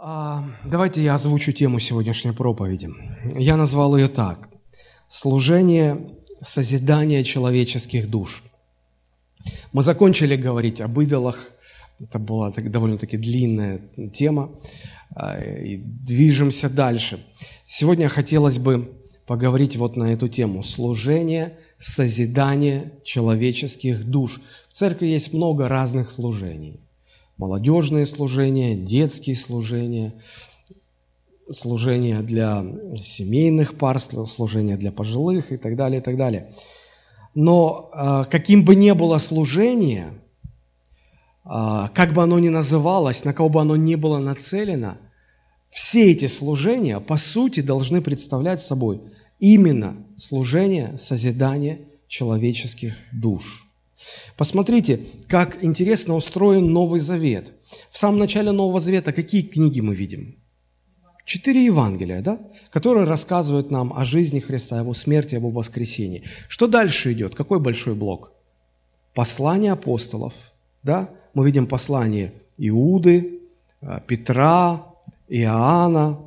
А, давайте я озвучу тему сегодняшней проповеди. Я назвал ее так. Служение созидания человеческих душ. Мы закончили говорить об идолах. Это была довольно-таки длинная тема. А, и движемся дальше. Сегодня хотелось бы поговорить вот на эту тему. Служение созидания человеческих душ. В церкви есть много разных служений молодежные служения, детские служения, служения для семейных пар, служения для пожилых и так далее, и так далее. Но а, каким бы ни было служение, а, как бы оно ни называлось, на кого бы оно ни было нацелено, все эти служения, по сути, должны представлять собой именно служение созидания человеческих душ – Посмотрите, как интересно устроен Новый Завет. В самом начале Нового Завета какие книги мы видим? Четыре Евангелия, да? которые рассказывают нам о жизни Христа, его смерти, его воскресении. Что дальше идет? Какой большой блок? Послание апостолов. Да? Мы видим послание Иуды, э, Петра, Иоанна,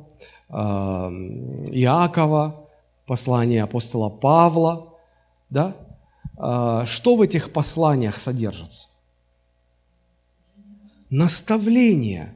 э, Иакова, послание апостола Павла. Да? А, что в этих посланиях содержится? Наставление,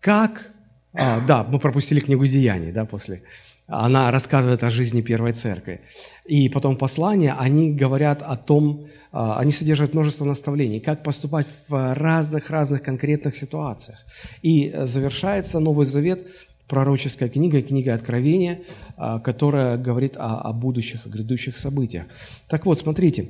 как... А, да, мы пропустили книгу Деяний, да, после... Она рассказывает о жизни Первой Церкви. И потом послания, они говорят о том, а, они содержат множество наставлений, как поступать в разных-разных конкретных ситуациях. И завершается Новый Завет пророческая книга, книга Откровения, а, которая говорит о, о будущих, о грядущих событиях. Так вот, смотрите,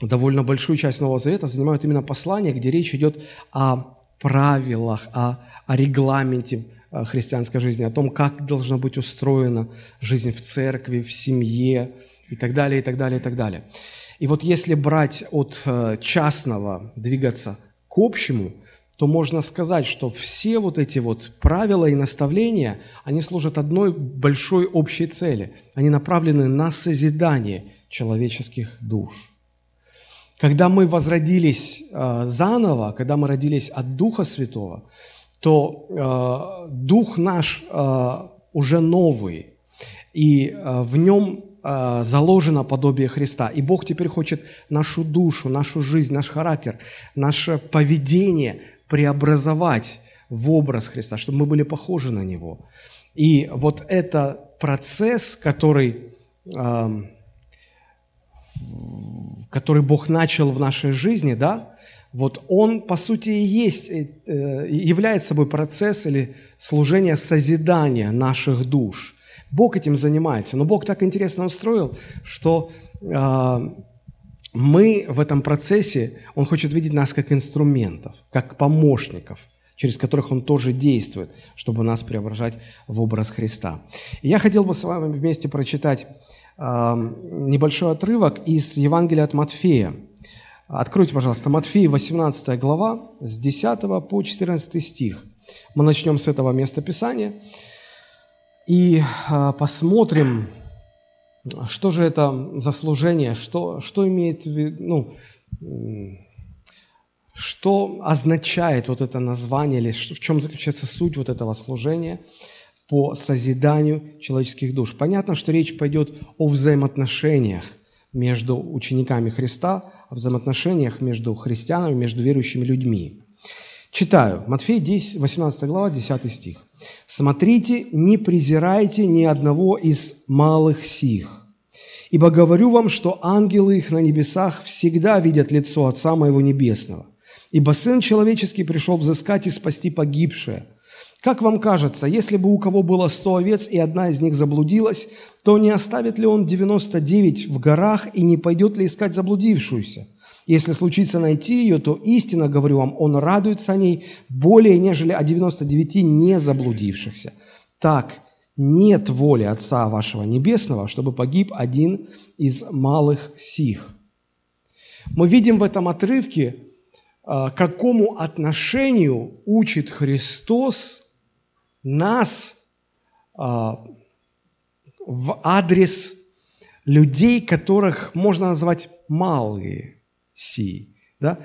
довольно большую часть Нового Завета занимают именно послания, где речь идет о правилах, о, о регламенте а, христианской жизни, о том, как должна быть устроена жизнь в церкви, в семье и так далее, и так далее, и так далее. И вот если брать от э, частного, двигаться к общему – то можно сказать, что все вот эти вот правила и наставления, они служат одной большой общей цели. Они направлены на созидание человеческих душ. Когда мы возродились э, заново, когда мы родились от Духа Святого, то э, Дух наш э, уже новый, и в нем заложено подобие Христа. И Бог теперь хочет нашу душу, нашу жизнь, наш характер, наше поведение преобразовать в образ Христа, чтобы мы были похожи на Него. И вот это процесс, который, который Бог начал в нашей жизни, да, вот он, по сути, и есть, э, э, является собой процесс или служение созидания наших душ. Бог этим занимается. Но Бог так интересно устроил, что мы в этом процессе, Он хочет видеть нас как инструментов, как помощников, через которых Он тоже действует, чтобы нас преображать в образ Христа. И я хотел бы с вами вместе прочитать небольшой отрывок из Евангелия от Матфея. Откройте, пожалуйста, Матфея, 18 глава, с 10 по 14 стих. Мы начнем с этого места Писания и э, посмотрим, что же это за служение? Что, что имеет в виду, ну, что означает вот это название, или в чем заключается суть вот этого служения по созиданию человеческих душ? Понятно, что речь пойдет о взаимоотношениях между учениками Христа, о взаимоотношениях между христианами, между верующими людьми. Читаю. Матфей 10, 18 глава, 10 стих. «Смотрите, не презирайте ни одного из малых сих, ибо говорю вам, что ангелы их на небесах всегда видят лицо Отца Моего Небесного. Ибо Сын Человеческий пришел взыскать и спасти погибшее. Как вам кажется, если бы у кого было сто овец, и одна из них заблудилась, то не оставит ли он девяносто девять в горах и не пойдет ли искать заблудившуюся? Если случится найти ее, то истинно говорю вам, он радуется о ней более, нежели о 99 не заблудившихся. Так, нет воли Отца вашего Небесного, чтобы погиб один из малых сих. Мы видим в этом отрывке, а, какому отношению учит Христос нас а, в адрес людей, которых можно назвать малые – си. Да?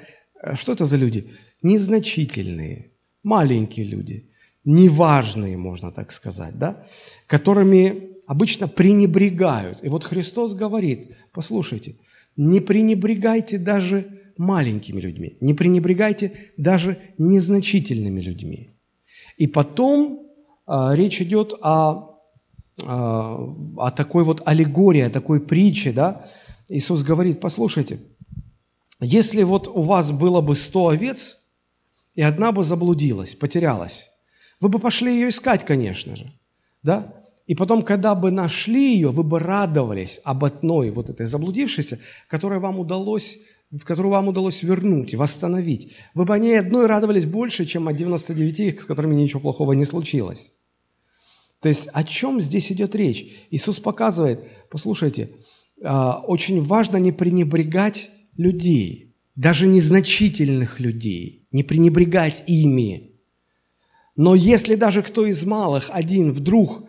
Что это за люди? Незначительные, маленькие люди, неважные, можно так сказать, да, которыми обычно пренебрегают. И вот Христос говорит, послушайте, не пренебрегайте даже маленькими людьми, не пренебрегайте даже незначительными людьми. И потом речь идет о, а, о такой вот аллегории, о такой притче, да. Иисус говорит, послушайте, если вот у вас было бы сто овец, и одна бы заблудилась, потерялась, вы бы пошли ее искать, конечно же, да? И потом, когда бы нашли ее, вы бы радовались об одной вот этой заблудившейся, которая вам удалось, в которую вам удалось вернуть восстановить. Вы бы о ней одной радовались больше, чем о 99, с которыми ничего плохого не случилось. То есть о чем здесь идет речь? Иисус показывает, послушайте, а, очень важно не пренебрегать людей, даже незначительных людей, не пренебрегать ими. Но если даже кто из малых один вдруг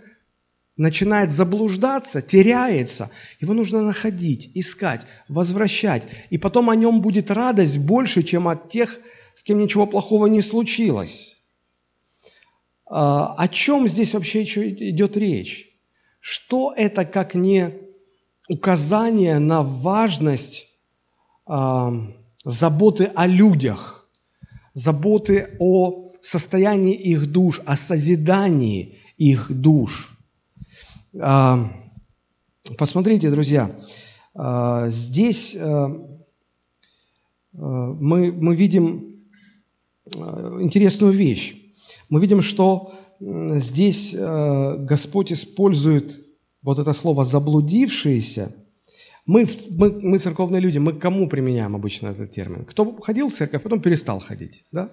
начинает заблуждаться, теряется, его нужно находить, искать, возвращать. И потом о нем будет радость больше, чем от тех, с кем ничего плохого не случилось. А, о чем здесь вообще идет речь? Что это, как не указание на важность а, заботы о людях, заботы о состоянии их душ, о созидании их душ. А, посмотрите, друзья, а, здесь мы, мы видим интересную вещь. Мы видим, что здесь Господь использует вот это слово «заблудившиеся», мы, мы, мы церковные люди, мы к кому применяем обычно этот термин? Кто ходил в церковь, потом перестал ходить, да?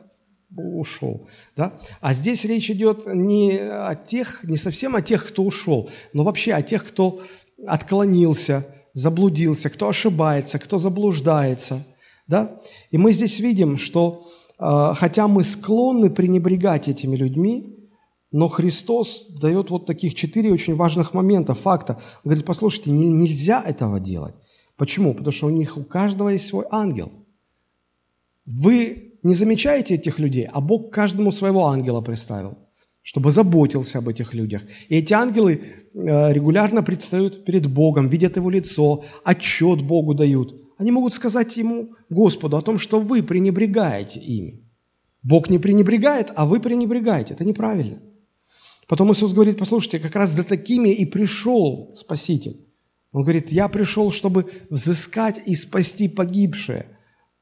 Ушел. Да? А здесь речь идет не о тех, не совсем о тех, кто ушел, но вообще о тех, кто отклонился, заблудился, кто ошибается, кто заблуждается. Да? И мы здесь видим, что э, хотя мы склонны пренебрегать этими людьми, но Христос дает вот таких четыре очень важных момента, факта. Он говорит, послушайте, не, нельзя этого делать. Почему? Потому что у них у каждого есть свой ангел. Вы не замечаете этих людей, а Бог каждому своего ангела представил, чтобы заботился об этих людях. И эти ангелы э, регулярно предстают перед Богом, видят Его лицо, отчет Богу дают. Они могут сказать Ему, Господу, о том, что вы пренебрегаете ими. Бог не пренебрегает, а вы пренебрегаете. Это неправильно. Потом Иисус говорит, послушайте, как раз за такими и пришел Спаситель. Он говорит, я пришел, чтобы взыскать и спасти погибшее,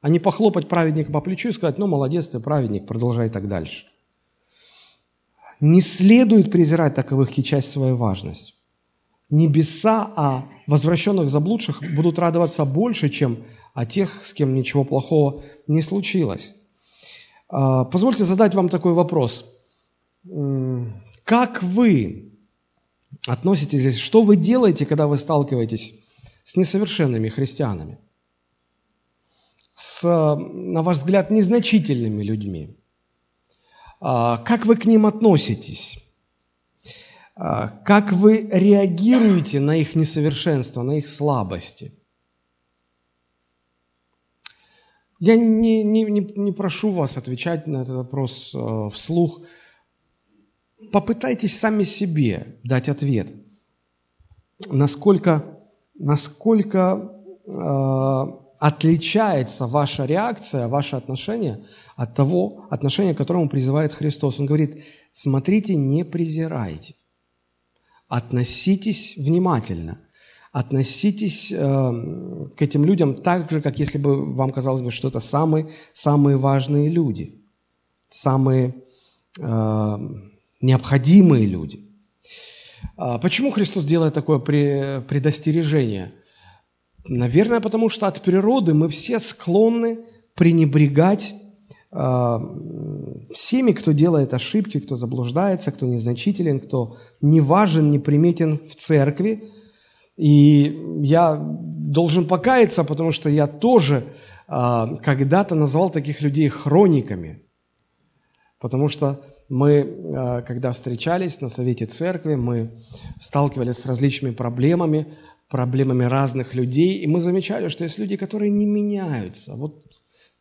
а не похлопать праведника по плечу и сказать, ну, молодец ты, праведник, продолжай так дальше. Не следует презирать таковых и часть своей важность. Небеса о возвращенных заблудших будут радоваться больше, чем о тех, с кем ничего плохого не случилось. А, позвольте задать вам такой вопрос. Как вы относитесь? Что вы делаете, когда вы сталкиваетесь с несовершенными христианами? С, на ваш взгляд, незначительными людьми? А, как вы к ним относитесь? А, как вы реагируете на их несовершенство, на их слабости? Я не, не, не, не прошу вас отвечать на этот вопрос э, вслух – попытайтесь сами себе дать ответ, насколько, насколько э, отличается ваша реакция, ваше отношение от того отношения, к которому призывает Христос. Он говорит, смотрите, не презирайте, относитесь внимательно, относитесь э, к этим людям так же, как если бы вам казалось бы, что это самые, самые важные люди, самые э, необходимые люди. А почему Христос делает такое предостережение? Наверное, потому что от природы мы все склонны пренебрегать а, всеми, кто делает ошибки, кто заблуждается, кто незначителен, кто не важен, неприметен в церкви. И я должен покаяться, потому что я тоже а, когда-то назвал таких людей хрониками. Потому что мы, э, когда встречались на совете церкви, мы сталкивались с различными проблемами, проблемами разных людей, и мы замечали, что есть люди, которые не меняются. Вот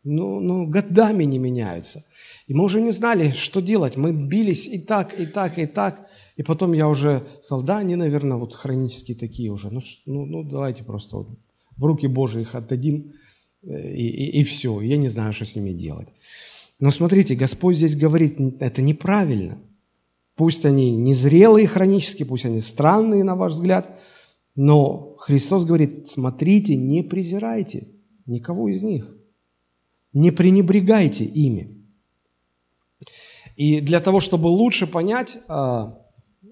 ну, ну, годами не меняются. И мы уже не знали, что делать. Мы бились и так, и так, и так. И потом я уже сказал, да, они, наверное, вот хронические такие уже. Ну, ну, ну давайте просто вот в руки Божьи их отдадим, э, и, и, и все. Я не знаю, что с ними делать. Но смотрите, Господь здесь говорит, это неправильно. Пусть они незрелые хронические, пусть они странные, на ваш взгляд, но Христос говорит, смотрите, не презирайте никого из них. Не пренебрегайте ими. И для того, чтобы лучше понять а,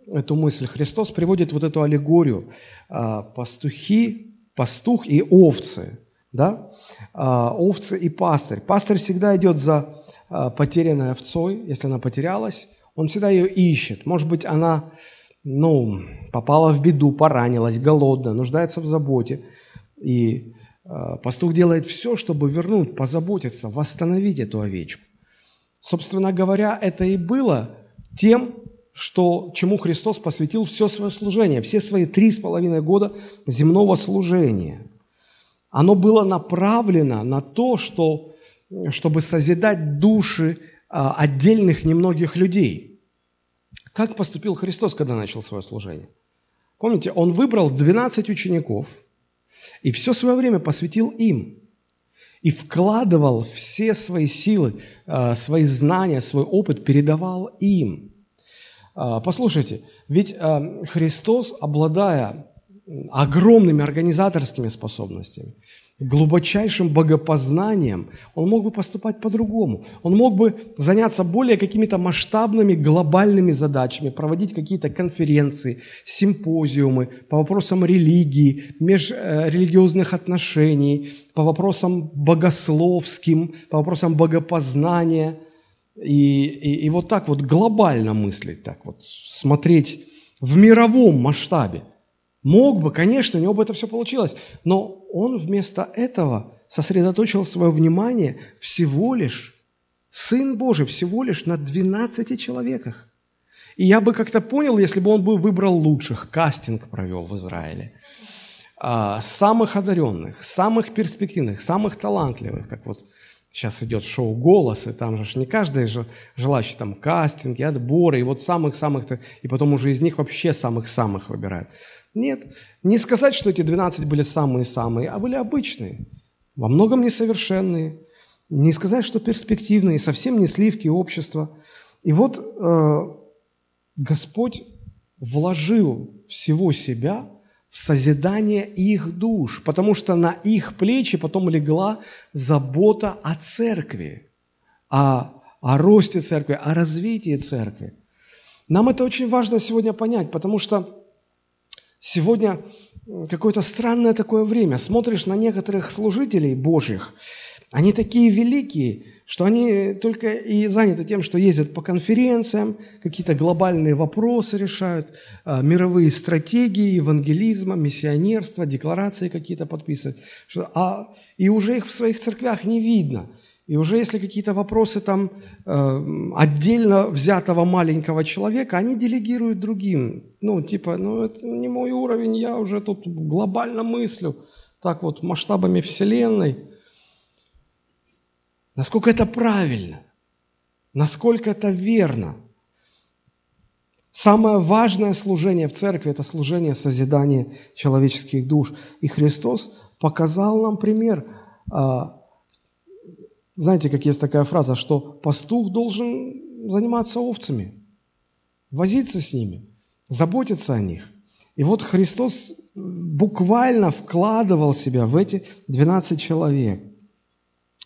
эту мысль, Христос приводит вот эту аллегорию а, пастухи, пастух и овцы, да? а, овцы и пастырь. Пастырь всегда идет за а, потерянной овцой, если она потерялась, он всегда ее ищет. Может быть, она ну, попала в беду, поранилась, голодная, нуждается в заботе. И э, пастух делает все, чтобы вернуть, позаботиться, восстановить эту овечку. Собственно говоря, это и было тем, что, чему Христос посвятил все свое служение, все свои три с половиной года земного служения. Оно было направлено на то, что, чтобы созидать души а, отдельных немногих людей. Как поступил Христос, когда начал свое служение? Помните, Он выбрал 12 учеников и все свое время посвятил им. И вкладывал все свои силы, а, свои знания, свой опыт, передавал им. А, послушайте, ведь Христос, обладая огромными организаторскими способностями, глубочайшим богопознанием, он мог бы поступать по-другому. Он мог бы заняться более какими-то масштабными глобальными задачами, проводить какие-то конференции, симпозиумы по вопросам религии, межрелигиозных отношений, по вопросам богословским, по вопросам богопознания. И, и, и вот так вот глобально мыслить, так вот смотреть в мировом масштабе – Мог бы, конечно, у него бы это все получилось, но он вместо этого сосредоточил свое внимание всего лишь, Сын Божий, всего лишь на 12 человеках. И я бы как-то понял, если бы он бы выбрал лучших, кастинг провел в Израиле, а, самых одаренных, самых перспективных, самых талантливых, как вот сейчас идет шоу «Голос», и там же не каждый же желающий там кастинги, отборы, и вот самых-самых, и потом уже из них вообще самых-самых выбирают. Нет, не сказать, что эти 12 были самые-самые, а были обычные, во многом несовершенные. Не сказать, что перспективные, совсем не сливки общества. И вот э, Господь вложил всего себя в созидание их душ, потому что на их плечи потом легла забота о церкви, о, о росте церкви, о развитии церкви. Нам это очень важно сегодня понять, потому что Сегодня какое-то странное такое время. Смотришь на некоторых служителей Божьих, они такие великие, что они только и заняты тем, что ездят по конференциям, какие-то глобальные вопросы решают, а, мировые стратегии, евангелизма, миссионерства, декларации какие-то подписывают. А, и уже их в своих церквях не видно – и уже если какие-то вопросы там э, отдельно взятого маленького человека, они делегируют другим. Ну, типа, ну это не мой уровень, я уже тут глобально мыслю, так вот, масштабами Вселенной. Насколько это правильно? Насколько это верно? Самое важное служение в церкви – это служение созидания человеческих душ. И Христос показал нам пример а, знаете, как есть такая фраза, что пастух должен заниматься овцами, возиться с ними, заботиться о них. И вот Христос буквально вкладывал себя в эти 12 человек.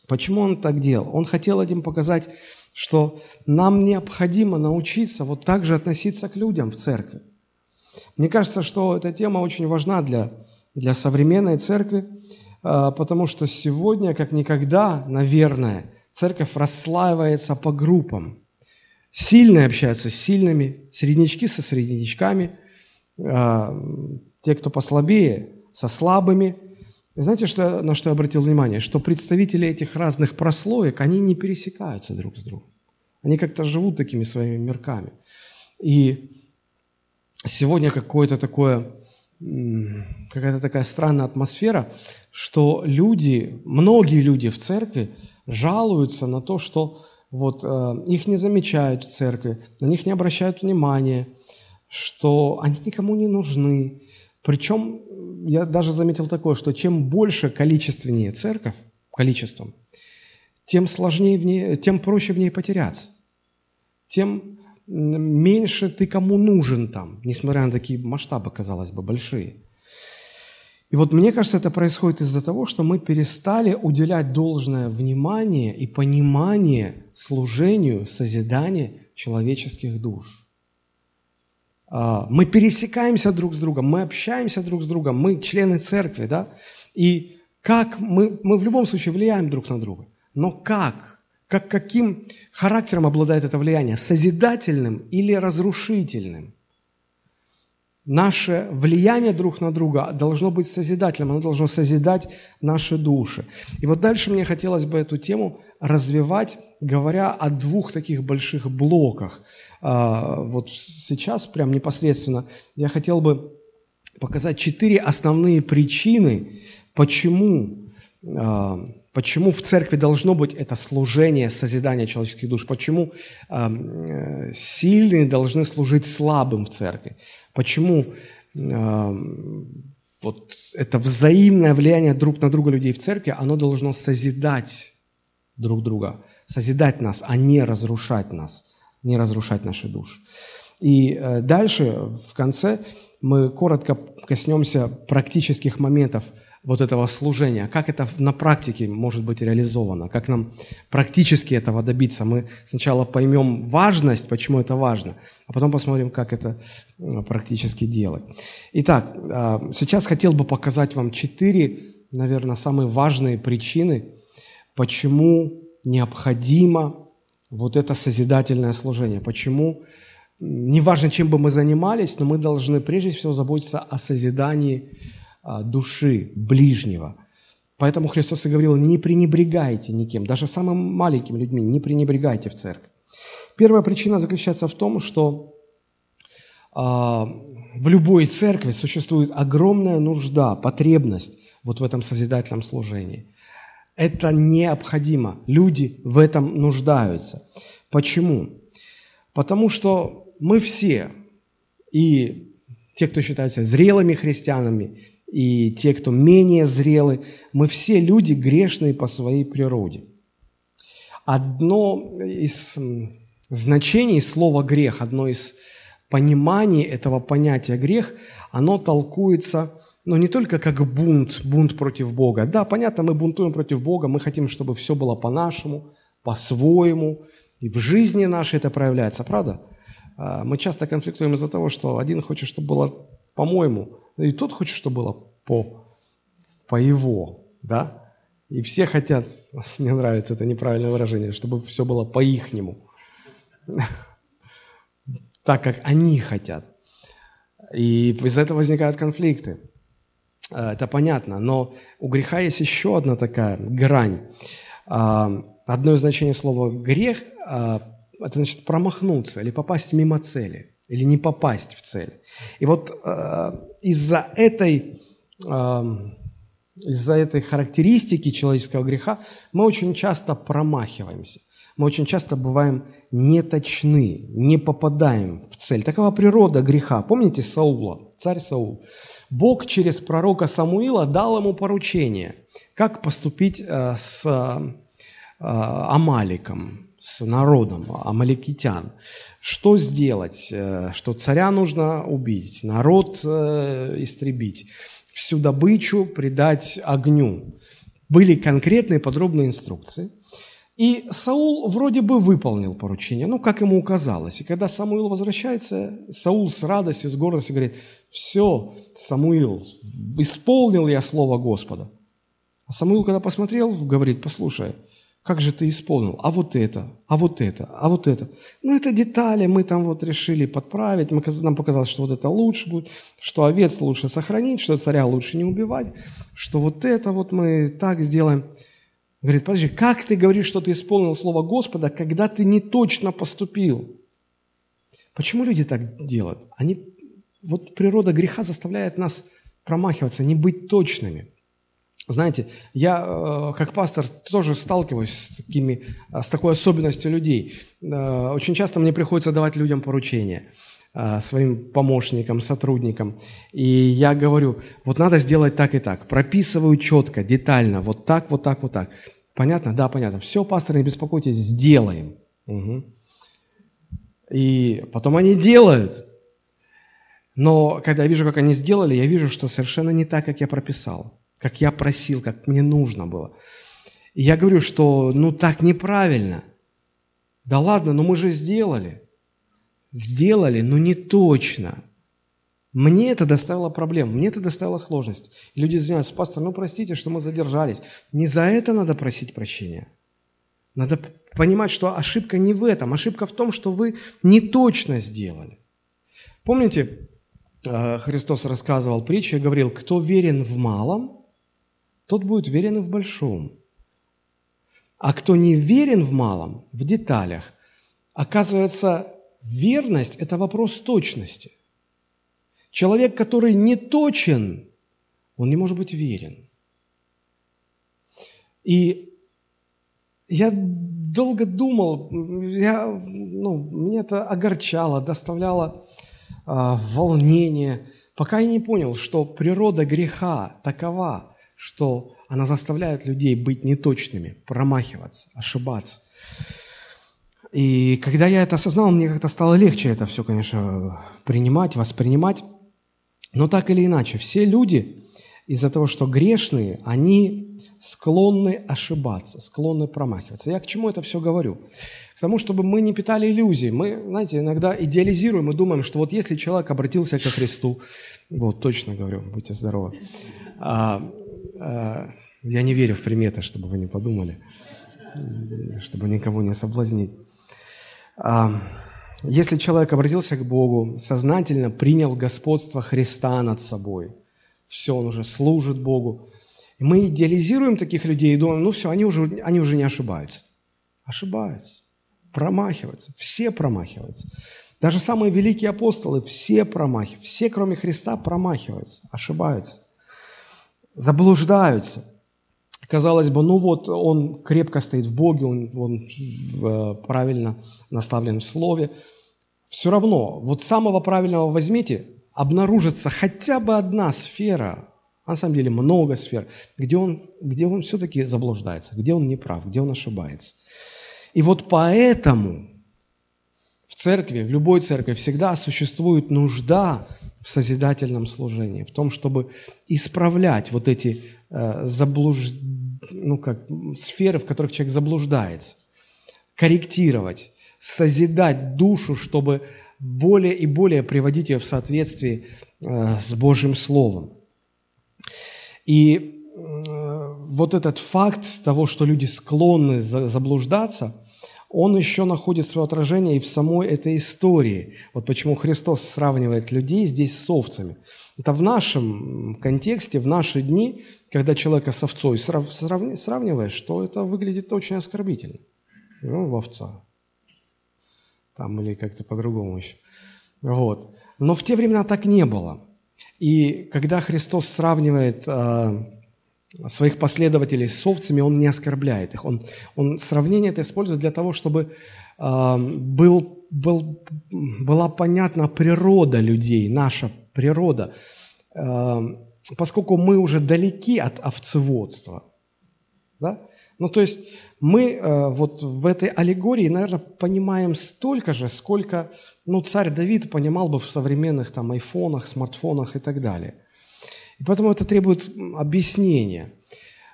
Почему Он так делал? Он хотел этим показать, что нам необходимо научиться вот так же относиться к людям в церкви. Мне кажется, что эта тема очень важна для, для современной церкви, потому что сегодня, как никогда, наверное, церковь расслаивается по группам. Сильные общаются с сильными, среднячки со среднячками, а, те, кто послабее, со слабыми. И знаете, что, на что я обратил внимание? Что представители этих разных прослоек, они не пересекаются друг с другом. Они как-то живут такими своими мирками. И сегодня какое-то такое какая-то такая странная атмосфера, что люди, многие люди в церкви жалуются на то, что вот, э, их не замечают в церкви, на них не обращают внимания, что они никому не нужны. Причем я даже заметил такое, что чем больше количественнее церковь, количеством, тем сложнее в ней, тем проще в ней потеряться. Тем меньше ты кому нужен там, несмотря на такие масштабы, казалось бы, большие. И вот мне кажется, это происходит из-за того, что мы перестали уделять должное внимание и понимание служению, созиданию человеческих душ. А, мы пересекаемся друг с другом, мы общаемся друг с другом, мы члены церкви, да? И как мы, мы в любом случае влияем друг на друга. Но как? Как, каким характером обладает это влияние? Созидательным или разрушительным? Наше влияние друг на друга должно быть созидательным, оно должно созидать наши души. И вот дальше мне хотелось бы эту тему развивать, говоря о двух таких больших блоках. А, вот сейчас, прям непосредственно, я хотел бы показать четыре основные причины, почему а, Почему в церкви должно быть это служение, созидание человеческих душ? Почему э, сильные должны служить слабым в церкви? Почему э, вот это взаимное влияние друг на друга людей в церкви, оно должно созидать друг друга, созидать нас, а не разрушать нас, не разрушать наши души. И э, дальше, в конце, мы коротко коснемся практических моментов – вот этого служения, как это на практике может быть реализовано, как нам практически этого добиться. Мы сначала поймем важность, почему это важно, а потом посмотрим, как это практически делать. Итак, а, сейчас хотел бы показать вам четыре, наверное, самые важные причины, почему необходимо вот это созидательное служение, почему неважно, чем бы мы занимались, но мы должны прежде всего заботиться о созидании души ближнего. Поэтому Христос и говорил, не пренебрегайте никем, даже самым маленькими людьми, не пренебрегайте в церкви. Первая причина заключается в том, что а, в любой церкви существует огромная нужда, потребность вот в этом созидательном служении. Это необходимо. Люди в этом нуждаются. Почему? Потому что мы все, и те, кто считаются зрелыми христианами, и те, кто менее зрелы, мы все люди грешные по своей природе. Одно из значений слова «грех», одно из пониманий этого понятия «грех», оно толкуется но ну, не только как бунт, бунт против Бога. Да, понятно, мы бунтуем против Бога, мы хотим, чтобы все было по-нашему, по-своему, и в жизни нашей это проявляется, правда? А, мы часто конфликтуем из-за того, что один хочет, чтобы было по-моему, и тот хочет, чтобы было по, по его, да? И все хотят, мне нравится это неправильное выражение, чтобы все было по-ихнему. Так, как они хотят. И из-за этого возникают конфликты. А, это понятно, но у греха есть еще одна такая грань. А, одно из значений слова «грех» а, – это значит промахнуться или попасть мимо цели, или не попасть в цель. И вот из-за этой, из-за этой характеристики человеческого греха мы очень часто промахиваемся. Мы очень часто бываем неточны, не попадаем в цель. Такова природа греха. Помните Саула, царь Саул? Бог через пророка Самуила дал ему поручение, как поступить э, с э, Амаликом, с народом амаликитян. Что сделать? Э, что царя нужно убить, народ э, истребить, всю добычу предать огню. Были конкретные подробные инструкции. И Саул вроде бы выполнил поручение, ну, как ему казалось. И когда Самуил возвращается, Саул с радостью, с гордостью говорит, все, Самуил, исполнил я слово Господа. А Самуил, когда посмотрел, говорит, послушай, как же ты исполнил? А вот это, а вот это, а вот это. Ну, это детали, мы там вот решили подправить, мы, нам показалось, что вот это лучше будет, что овец лучше сохранить, что царя лучше не убивать, что вот это вот мы так сделаем. Говорит, подожди, как ты говоришь, что ты исполнил слово Господа, когда ты не точно поступил? Почему люди так делают? Они, вот природа греха заставляет нас промахиваться, не быть точными. Знаете, я э, как пастор тоже сталкиваюсь с, такими, с такой особенностью людей. Э, очень часто мне приходится давать людям поручения э, своим помощникам, сотрудникам. И я говорю, вот надо сделать так и так. Прописываю четко, детально, вот так, вот так, вот так. Понятно? Да, понятно. Все, пастор, не беспокойтесь, сделаем. Угу. И потом они делают. Но когда я вижу, как они сделали, я вижу, что совершенно не так, как я прописал как я просил, как мне нужно было. И я говорю, что ну так неправильно. Да ладно, но мы же сделали. Сделали, но не точно. Мне это доставило проблем, мне это доставило сложность. И люди извиняются, пастор, ну простите, что мы задержались. Не за это надо просить прощения. Надо понимать, что ошибка не в этом, ошибка в том, что вы не точно сделали. Помните, э, Христос рассказывал притчу и говорил, кто верен в малом, тот будет верен и в большом. А кто не верен в малом, в деталях, оказывается, верность – это вопрос точности. Человек, который не точен, он не может быть верен. И я долго думал, я, ну, меня это огорчало, доставляло а, волнение, пока я не понял, что природа греха такова, что она заставляет людей быть неточными, промахиваться, ошибаться. И когда я это осознал, мне как-то стало легче это все, конечно, принимать, воспринимать. Но так или иначе, все люди из-за того, что грешные, они склонны ошибаться, склонны промахиваться. Я к чему это все говорю? К тому, чтобы мы не питали иллюзий. Мы, знаете, иногда идеализируем и думаем, что вот если человек обратился ко Христу, вот точно говорю, будьте здоровы, а, я не верю в приметы, чтобы вы не подумали, чтобы никого не соблазнить. А, если человек обратился к Богу, сознательно принял господство Христа над собой, все, он уже служит Богу, мы идеализируем таких людей и думаем, ну все, они уже, они уже не ошибаются. Ошибаются, промахиваются, все промахиваются. Даже самые великие апостолы, все промахиваются, все, кроме Христа, промахиваются, ошибаются заблуждаются. Казалось бы, ну вот он крепко стоит в Боге, он, он э, правильно наставлен в Слове. Все равно, вот самого правильного возьмите, обнаружится хотя бы одна сфера, на самом деле много сфер, где он, где он все-таки заблуждается, где он не прав, где он ошибается. И вот поэтому церкви, в любой церкви всегда существует нужда в созидательном служении, в том, чтобы исправлять вот эти э, заблуж... ну, как, сферы, в которых человек заблуждается, корректировать, созидать душу, чтобы более и более приводить ее в соответствии э, с Божьим Словом. И э, вот этот факт того, что люди склонны заблуждаться – он еще находит свое отражение и в самой этой истории. Вот почему Христос сравнивает людей здесь с овцами. Это в нашем контексте, в наши дни, когда человека с овцой сравниваешь, что это выглядит очень оскорбительно. Ну, в овца. Там или как-то по-другому еще. Вот. Но в те времена так не было. И когда Христос сравнивает а, своих последователей с овцами, он не оскорбляет их. Он, он сравнение это использует для того, чтобы э, был, был, была понятна природа людей, наша природа, э, поскольку мы уже далеки от овцеводства. Да? Ну, то есть мы э, вот в этой аллегории, наверное, понимаем столько же, сколько ну, царь Давид понимал бы в современных там айфонах, смартфонах и так далее – и поэтому это требует объяснения,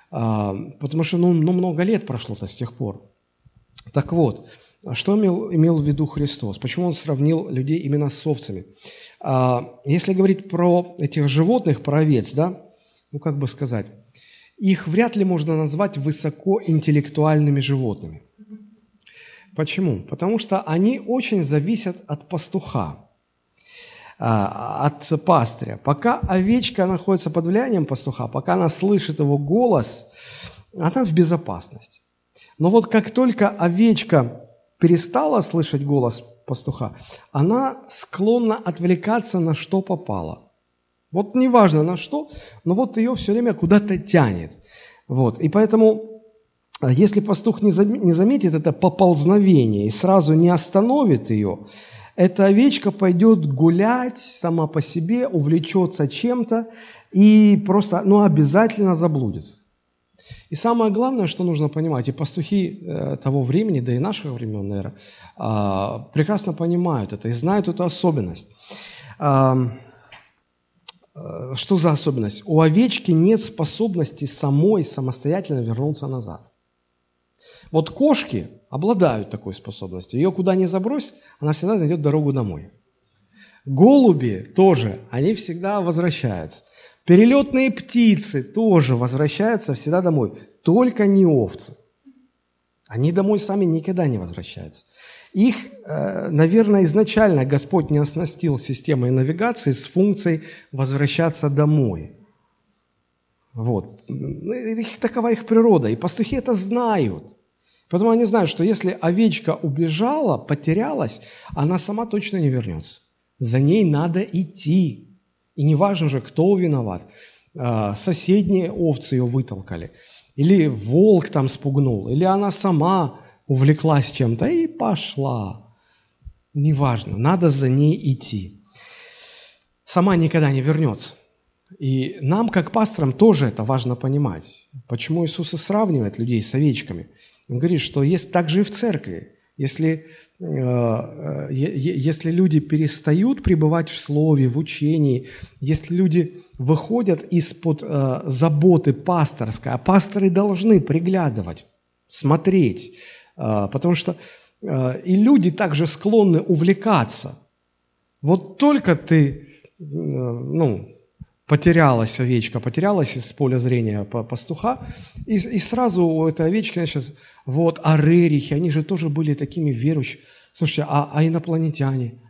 а, потому что ну, ну, много лет прошло-то с тех пор. Так вот, что имел, имел в виду Христос? Почему он сравнил людей именно с овцами? А, если говорить про этих животных, про овец, да, ну как бы сказать, их вряд ли можно назвать высокоинтеллектуальными животными. Почему? Потому что они очень зависят от пастуха. А, от пастыря. Пока овечка находится под влиянием пастуха, пока она слышит его голос, она в безопасности. Но вот как только овечка перестала слышать голос пастуха, она склонна отвлекаться на что попало. Вот неважно на что, но вот ее все время куда-то тянет. Вот. И поэтому, а, если пастух не заметит это поползновение и сразу не остановит ее, эта овечка пойдет гулять сама по себе, увлечется чем-то и просто, ну, обязательно заблудится. И самое главное, что нужно понимать, и пастухи э, того времени, да и нашего времен, наверное, э, прекрасно понимают это и знают эту особенность. Э, э, что за особенность? У овечки нет способности самой самостоятельно вернуться назад. Вот кошки обладают такой способностью. Ее куда ни забрось, она всегда найдет дорогу домой. Голуби тоже, они всегда возвращаются. Перелетные птицы тоже возвращаются всегда домой, только не овцы. Они домой сами никогда не возвращаются. Их, э, наверное, изначально Господь не оснастил системой навигации с функцией возвращаться домой. Вот. Их, такова их природа. И пастухи это знают. Поэтому они знают, что если овечка убежала, потерялась, она сама точно не вернется. За ней надо идти. И не важно же, кто виноват. А, соседние овцы ее вытолкали. Или волк там спугнул. Или она сама увлеклась чем-то и пошла. Неважно, надо за ней идти. Сама никогда не вернется. И нам, как пасторам, тоже это важно понимать. Почему Иисус и сравнивает людей с овечками? Он говорит, что есть также и в церкви. Если Э, э, если люди перестают пребывать в слове, в учении, если люди выходят из-под э, заботы пасторской, а пасторы должны приглядывать, смотреть, потому что и люди также склонны увлекаться. Вот только ты, ну, потерялась овечка, потерялась из поля зрения пастуха, и, и сразу у этой овечки, сейчас, вот, а рерихи, они же тоже были такими верующими. Слушайте, а, а инопланетяне?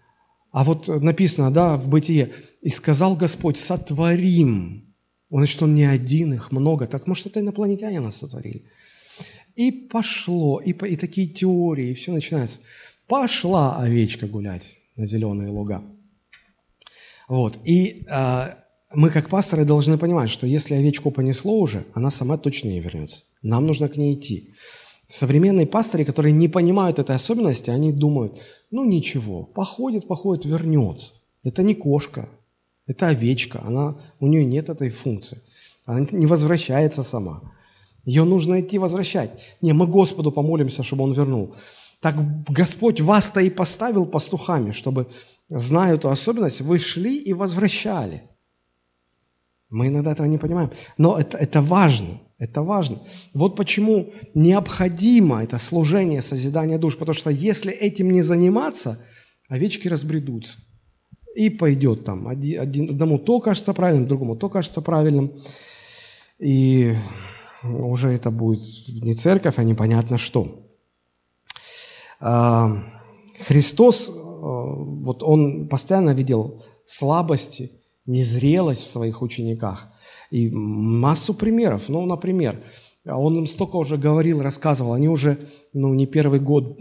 А вот написано, да, в Бытие, «И сказал Господь, сотворим». Он, значит, он не один, их много. Так может, это инопланетяне нас сотворили? И пошло, и, и такие теории, и все начинается. Пошла овечка гулять на зеленые луга. Вот. И э, мы, как пасторы, должны понимать, что если овечку понесло уже, она сама точно не вернется. Нам нужно к ней идти. Современные пастыри, которые не понимают этой особенности, они думают, ну ничего, походит, походит, вернется. Это не кошка, это овечка, она, у нее нет этой функции. Она не возвращается сама. Ее нужно идти возвращать. Не, мы Господу помолимся, чтобы Он вернул. Так Господь вас-то и поставил пастухами, чтобы, зная эту особенность, вы шли и возвращали. Мы иногда этого не понимаем. Но это, это важно. Это важно. Вот почему необходимо это служение, созидание душ. Потому что если этим не заниматься, овечки разбредутся. И пойдет там. Один, один, одному то кажется правильным, другому то кажется правильным. И уже это будет не церковь, а непонятно что. А, Христос, э, вот он постоянно видел слабости, незрелость в своих учениках – и массу примеров. Ну, например, он им столько уже говорил, рассказывал, они уже ну, не первый год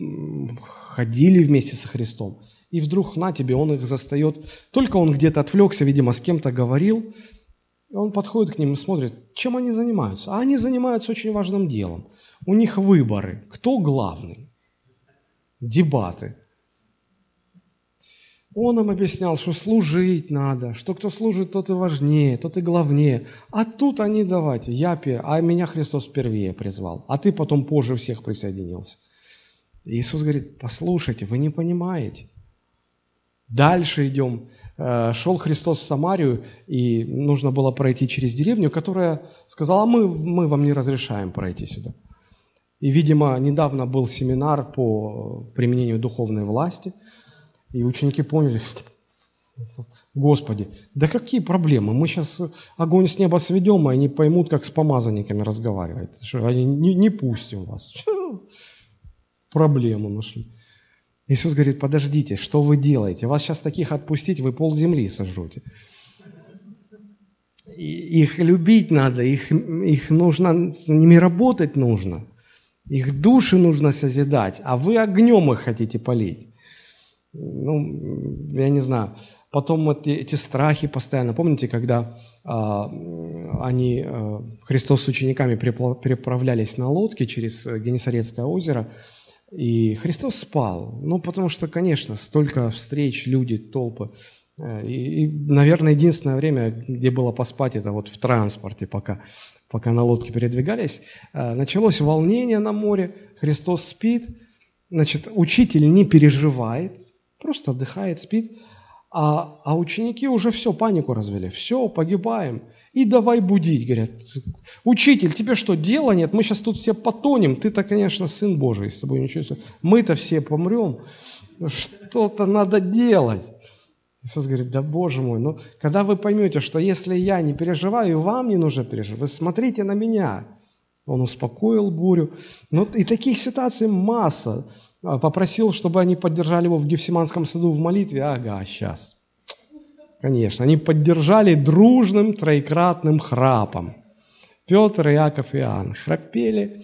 ходили вместе со Христом. И вдруг на тебе, он их застает. Только он где-то отвлекся, видимо, с кем-то говорил. Он подходит к ним и смотрит, чем они занимаются. А они занимаются очень важным делом. У них выборы. Кто главный? Дебаты. Он им объяснял, что служить надо, что кто служит, тот и важнее, тот и главнее. А тут они давайте, я, а меня Христос впервые призвал, а ты потом позже всех присоединился. Иисус говорит, послушайте, вы не понимаете. Дальше идем. Э, шел Христос в Самарию, и нужно было пройти через деревню, которая сказала, «А мы, мы вам не разрешаем пройти сюда. И, видимо, недавно был семинар по применению духовной власти – и ученики поняли, Господи, да какие проблемы? Мы сейчас огонь с неба сведем, и они поймут, как с помазанниками разговаривать. Что они не, не пустим вас. Проблему нашли. Иисус говорит, подождите, что вы делаете? Вас сейчас таких отпустить, вы пол земли сожжете. Их любить надо, их, их нужно, с ними работать нужно. Их души нужно созидать, а вы огнем их хотите полить ну, я не знаю, потом эти, эти страхи постоянно. Помните, когда а, они, а, Христос с учениками переправлялись на лодке через Генесарецкое озеро, и Христос спал. Ну, потому что, конечно, столько встреч, люди, толпы. Э, и, и, наверное, единственное время, где было поспать, это вот в транспорте, пока, пока на лодке передвигались. Э, началось волнение на море, Христос спит, значит, учитель не переживает, просто отдыхает, спит, а, а ученики уже все, панику развели, все, погибаем. И давай будить, говорят, учитель, тебе что, дела нет? Мы сейчас тут все потонем, ты-то, конечно, Сын Божий, с тобой ничего Мы-то все помрем, что-то надо делать. Иисус говорит, да Боже мой, ну когда вы поймете, что если я не переживаю, вам не нужно переживать, вы смотрите на меня. Он успокоил бурю. Ну и таких ситуаций масса. А, попросил, чтобы они поддержали его в Гефсиманском саду в молитве. Ага, сейчас. Конечно, они поддержали дружным троекратным храпом. Петр, Иаков и Иоанн храпели.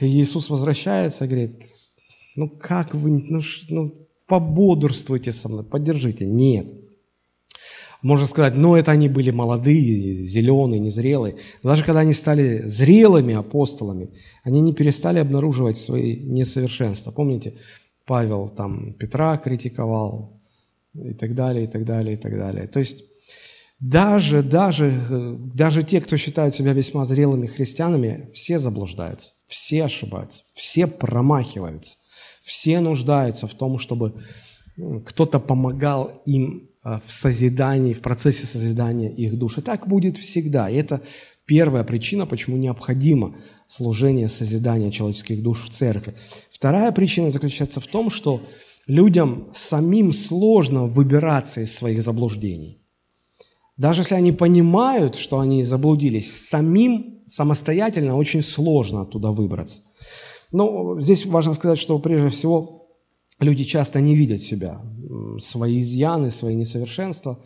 И Иисус возвращается и говорит, ну как вы, ну, ну пободрствуйте со мной, поддержите. Нет. Можно сказать, ну это они были молодые, зеленые, незрелые. Даже когда они стали зрелыми апостолами, они не перестали обнаруживать свои несовершенства. Помните, Павел там Петра критиковал и так далее, и так далее, и так далее. То есть даже, даже, даже те, кто считают себя весьма зрелыми христианами, все заблуждаются, все ошибаются, все промахиваются. Все нуждаются в том, чтобы кто-то помогал им в созидании, в процессе созидания их душ. И так будет всегда. И это первая причина, почему необходимо служение созидания человеческих душ в церкви. Вторая причина заключается в том, что людям самим сложно выбираться из своих заблуждений. Даже если они понимают, что они заблудились, самим самостоятельно очень сложно оттуда выбраться. Но здесь важно сказать, что прежде всего люди часто не видят себя, свои изъяны, свои несовершенства.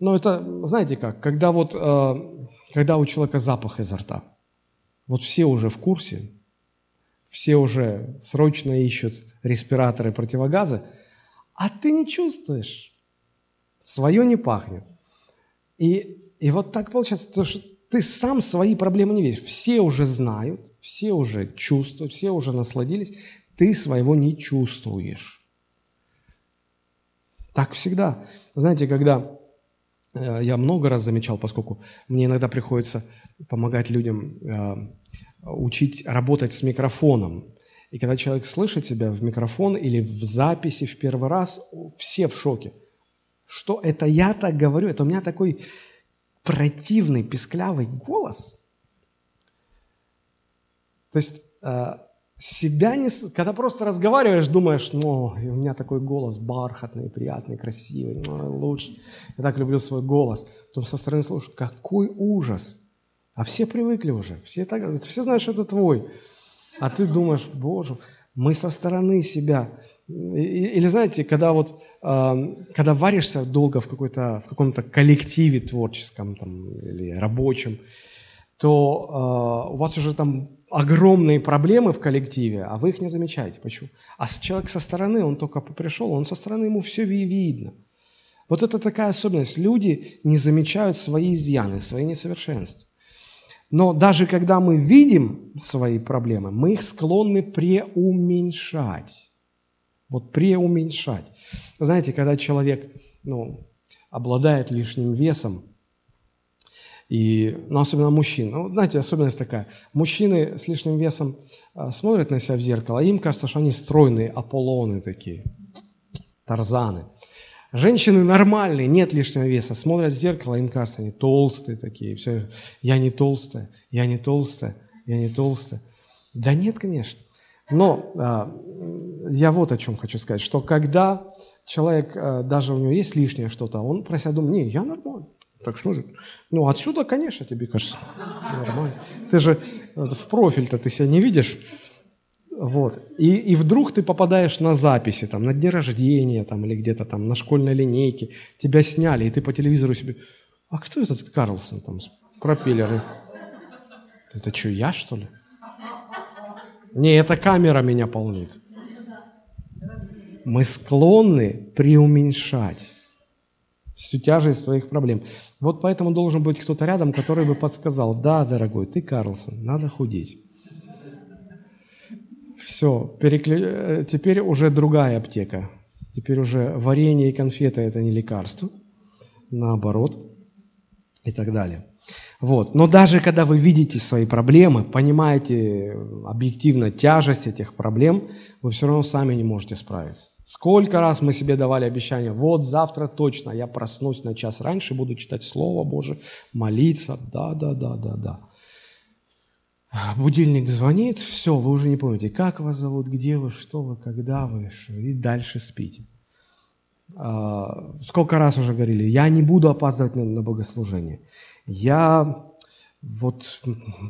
Но это, знаете как, когда вот, э, когда у человека запах изо рта, вот все уже в курсе, все уже срочно ищут респираторы, противогазы, а ты не чувствуешь, свое не пахнет. И, и вот так получается, что ты сам свои проблемы не видишь. Все уже знают, все уже чувствуют, все уже насладились, ты своего не чувствуешь. Так всегда. Знаете, когда э, я много раз замечал, поскольку мне иногда приходится помогать людям э, учить работать с микрофоном. И когда человек слышит себя в микрофон или в записи в первый раз, все в шоке. Что это я так говорю? Это у меня такой противный, песклявый голос – то есть э, себя не... Когда просто разговариваешь, думаешь, ну, у меня такой голос бархатный, приятный, красивый, ну, лучше. Я так люблю свой голос. Потом со стороны слушаешь, какой ужас. А все привыкли уже, все, так, все знают, что это твой. А ты думаешь, боже, мы со стороны себя. Или знаете, когда вот, когда варишься долго в, какой-то, в каком-то коллективе творческом там, или рабочем, то э, у вас уже там огромные проблемы в коллективе, а вы их не замечаете. Почему? А человек со стороны, он только пришел, он со стороны, ему все видно. Вот это такая особенность. Люди не замечают свои изъяны, свои несовершенства. Но даже когда мы видим свои проблемы, мы их склонны преуменьшать. Вот преуменьшать. Знаете, когда человек ну, обладает лишним весом, и, ну, особенно мужчин. Ну, знаете, особенность такая. Мужчины с лишним весом а, смотрят на себя в зеркало, а им кажется, что они стройные Аполлоны такие, Тарзаны. Женщины нормальные, нет лишнего веса, смотрят в зеркало, им кажется, они толстые такие. Все, я не толстая, я не толстая, я не толстая. Да нет, конечно. Но а, я вот о чем хочу сказать, что когда человек, а, даже у него есть лишнее что-то, он про себя думает, не, я нормальный. Так что, ну, отсюда, конечно, тебе кажется, нормально. Ты же в профиль-то ты себя не видишь. Вот. И, и вдруг ты попадаешь на записи, там, на дне рождения, там, или где-то там на школьной линейке, тебя сняли, и ты по телевизору себе, а кто этот Карлсон там с пропеллером? Это что, я, что ли? Не, эта камера меня полнит. мы склонны преуменьшать всю тяжесть своих проблем. Вот поэтому должен быть кто-то рядом, который бы подсказал, да, дорогой, ты Карлсон, надо худеть. Все, переклю... Э, теперь уже другая аптека. Теперь уже варенье и конфеты – это не лекарство, наоборот, и так далее. Вот. Но даже когда вы видите свои проблемы, понимаете объективно тяжесть этих проблем, вы все равно сами не можете справиться. Сколько раз мы себе давали обещание, вот завтра точно я проснусь на час раньше, буду читать Слово Божие, молиться, да, да, да, да, да. Будильник звонит, все, вы уже не помните, как вас зовут, где вы, что вы, когда вы, и дальше спите. А, сколько раз уже говорили, я не буду опаздывать на богослужение. Я вот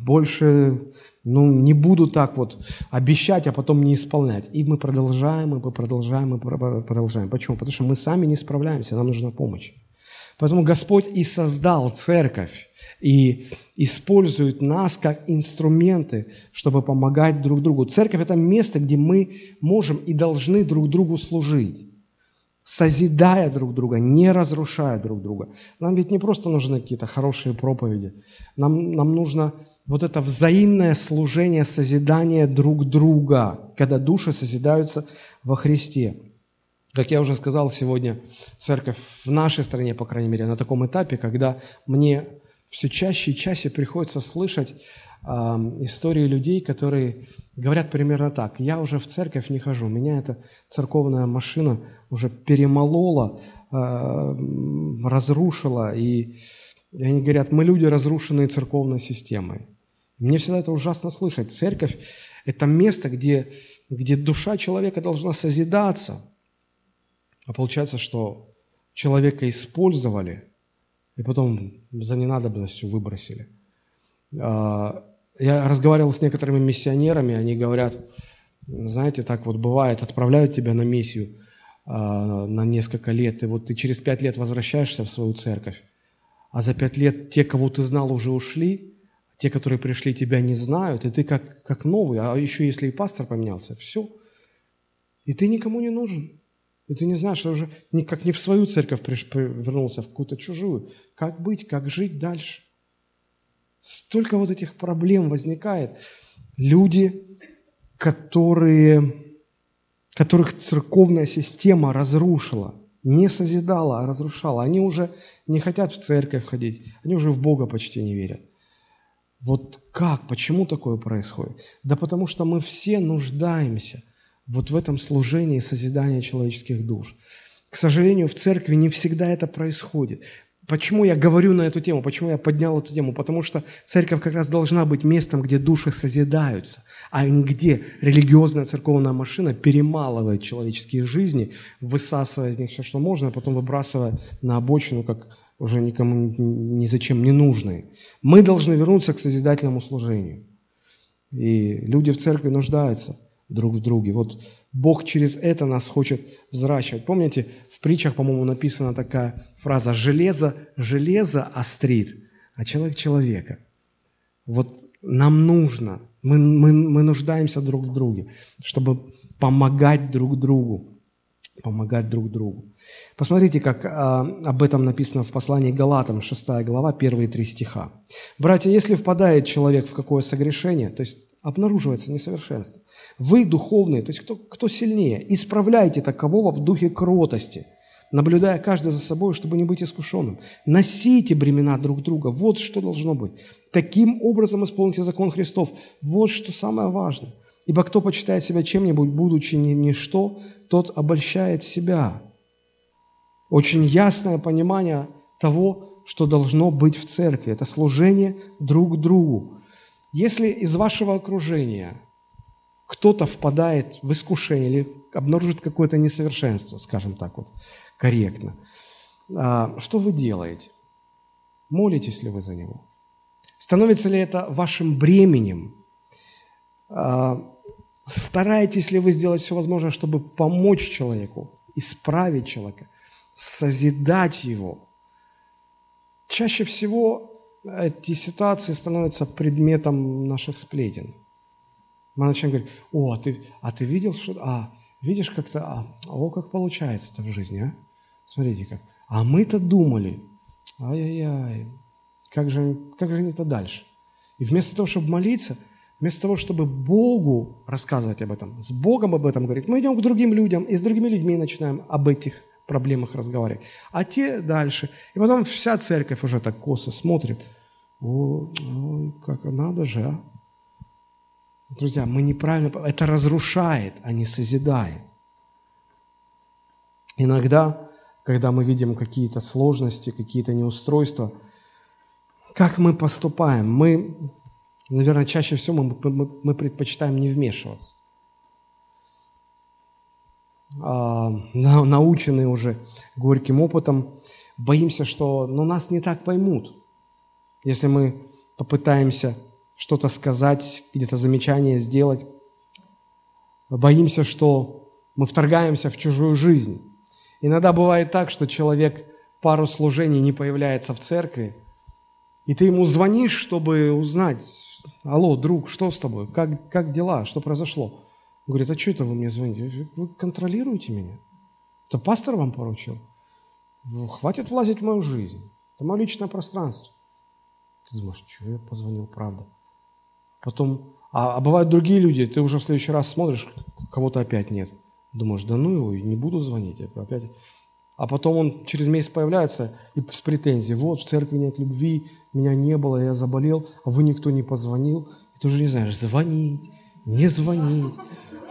больше ну, не буду так вот обещать, а потом не исполнять. И мы продолжаем, и мы продолжаем, и продолжаем. Почему? Потому что мы сами не справляемся, нам нужна помощь. Поэтому Господь и создал церковь, и использует нас как инструменты, чтобы помогать друг другу. Церковь – это место, где мы можем и должны друг другу служить созидая друг друга, не разрушая друг друга. Нам ведь не просто нужны какие-то хорошие проповеди. Нам, нам нужно вот это взаимное служение, созидание друг друга, когда души созидаются во Христе. Как я уже сказал сегодня, церковь в нашей стране, по крайней мере, на таком этапе, когда мне все чаще и чаще приходится слышать э, истории людей, которые говорят примерно так. Я уже в церковь не хожу, меня эта церковная машина уже перемолола, э, разрушила. И, они говорят, мы люди, разрушенные церковной системой. Мне всегда это ужасно слышать. Церковь – это место, где, где душа человека должна созидаться. А получается, что человека использовали и потом за ненадобностью выбросили. Я разговаривал с некоторыми миссионерами, они говорят, знаете, так вот бывает, отправляют тебя на миссию а, на несколько лет, и вот ты через пять лет возвращаешься в свою церковь, а за пять лет те, кого ты знал, уже ушли, те, которые пришли, тебя не знают, и ты как, как новый, а еще если и пастор поменялся, все. И ты никому не нужен. И ты не знаешь, что уже как не в свою церковь вернулся, а в какую-то чужую. Как быть, как жить дальше? Столько вот этих проблем возникает. Люди, которые, которых церковная система разрушила, не созидала, а разрушала. Они уже не хотят в церковь ходить, они уже в Бога почти не верят. Вот как, почему такое происходит? Да потому что мы все нуждаемся вот в этом служении созидания человеческих душ. К сожалению, в церкви не всегда это происходит. Почему я говорю на эту тему? Почему я поднял эту тему? Потому что церковь как раз должна быть местом, где души созидаются, а не где религиозная церковная машина перемалывает человеческие жизни, высасывая из них все, что можно, а потом выбрасывая на обочину, как уже никому ни зачем не нужные. Мы должны вернуться к созидательному служению. И люди в церкви нуждаются друг в друге. Вот Бог через это нас хочет взращивать. Помните, в притчах, по-моему, написана такая фраза «железо, железо острит, а человек человека». Вот нам нужно, мы, мы, мы нуждаемся друг в друге, чтобы помогать друг другу, помогать друг другу. Посмотрите, как а, об этом написано в послании Галатам, 6 глава, первые три стиха. «Братья, если впадает человек в какое согрешение, то есть обнаруживается несовершенство, вы духовные, то есть кто, кто сильнее, исправляйте такового в духе кротости, наблюдая каждый за собой, чтобы не быть искушенным. Носите бремена друг друга. Вот что должно быть. Таким образом исполните закон Христов. Вот что самое важное. Ибо кто почитает себя чем-нибудь, будучи ни, ничто, тот обольщает себя. Очень ясное понимание того, что должно быть в церкви. Это служение друг другу. Если из вашего окружения кто-то впадает в искушение или обнаружит какое-то несовершенство, скажем так вот, корректно, а, что вы делаете? Молитесь ли вы за него? Становится ли это вашим бременем? А, стараетесь ли вы сделать все возможное, чтобы помочь человеку, исправить человека, созидать его? Чаще всего эти ситуации становятся предметом наших сплетен – мы начинаем говорить, о, а ты, а ты видел, что... А, видишь как-то, а, о, как получается это в жизни, а? Смотрите как. А мы-то думали, ай-яй-яй, как же, как же не-то дальше? И вместо того, чтобы молиться, вместо того, чтобы Богу рассказывать об этом, с Богом об этом говорить, мы идем к другим людям и с другими людьми начинаем об этих проблемах разговаривать. А те дальше. И потом вся церковь уже так косо смотрит. О, ой, как надо же, а? Друзья, мы неправильно... Это разрушает, а не созидает. Иногда, когда мы видим какие-то сложности, какие-то неустройства, как мы поступаем? Мы, наверное, чаще всего мы, мы, мы предпочитаем не вмешиваться. А, наученные уже горьким опытом, боимся, что ну, нас не так поймут. Если мы попытаемся что-то сказать, где-то замечание сделать, боимся, что мы вторгаемся в чужую жизнь. Иногда бывает так, что человек пару служений не появляется в церкви, и ты ему звонишь, чтобы узнать, алло, друг, что с тобой, как, как дела, что произошло? Говорит, а что это вы мне звоните? Вы контролируете меня? Это пастор вам поручил? Ну, хватит влазить в мою жизнь. Это мое личное пространство. Ты думаешь, что я позвонил, правда? Потом, а, а бывают другие люди, ты уже в следующий раз смотришь, кого-то опять нет. Думаешь, да ну его, не буду звонить. Опять. А потом он через месяц появляется и с претензией. Вот, в церкви нет любви, меня не было, я заболел, а вы никто не позвонил. И ты уже не знаешь, звонить, не звонить.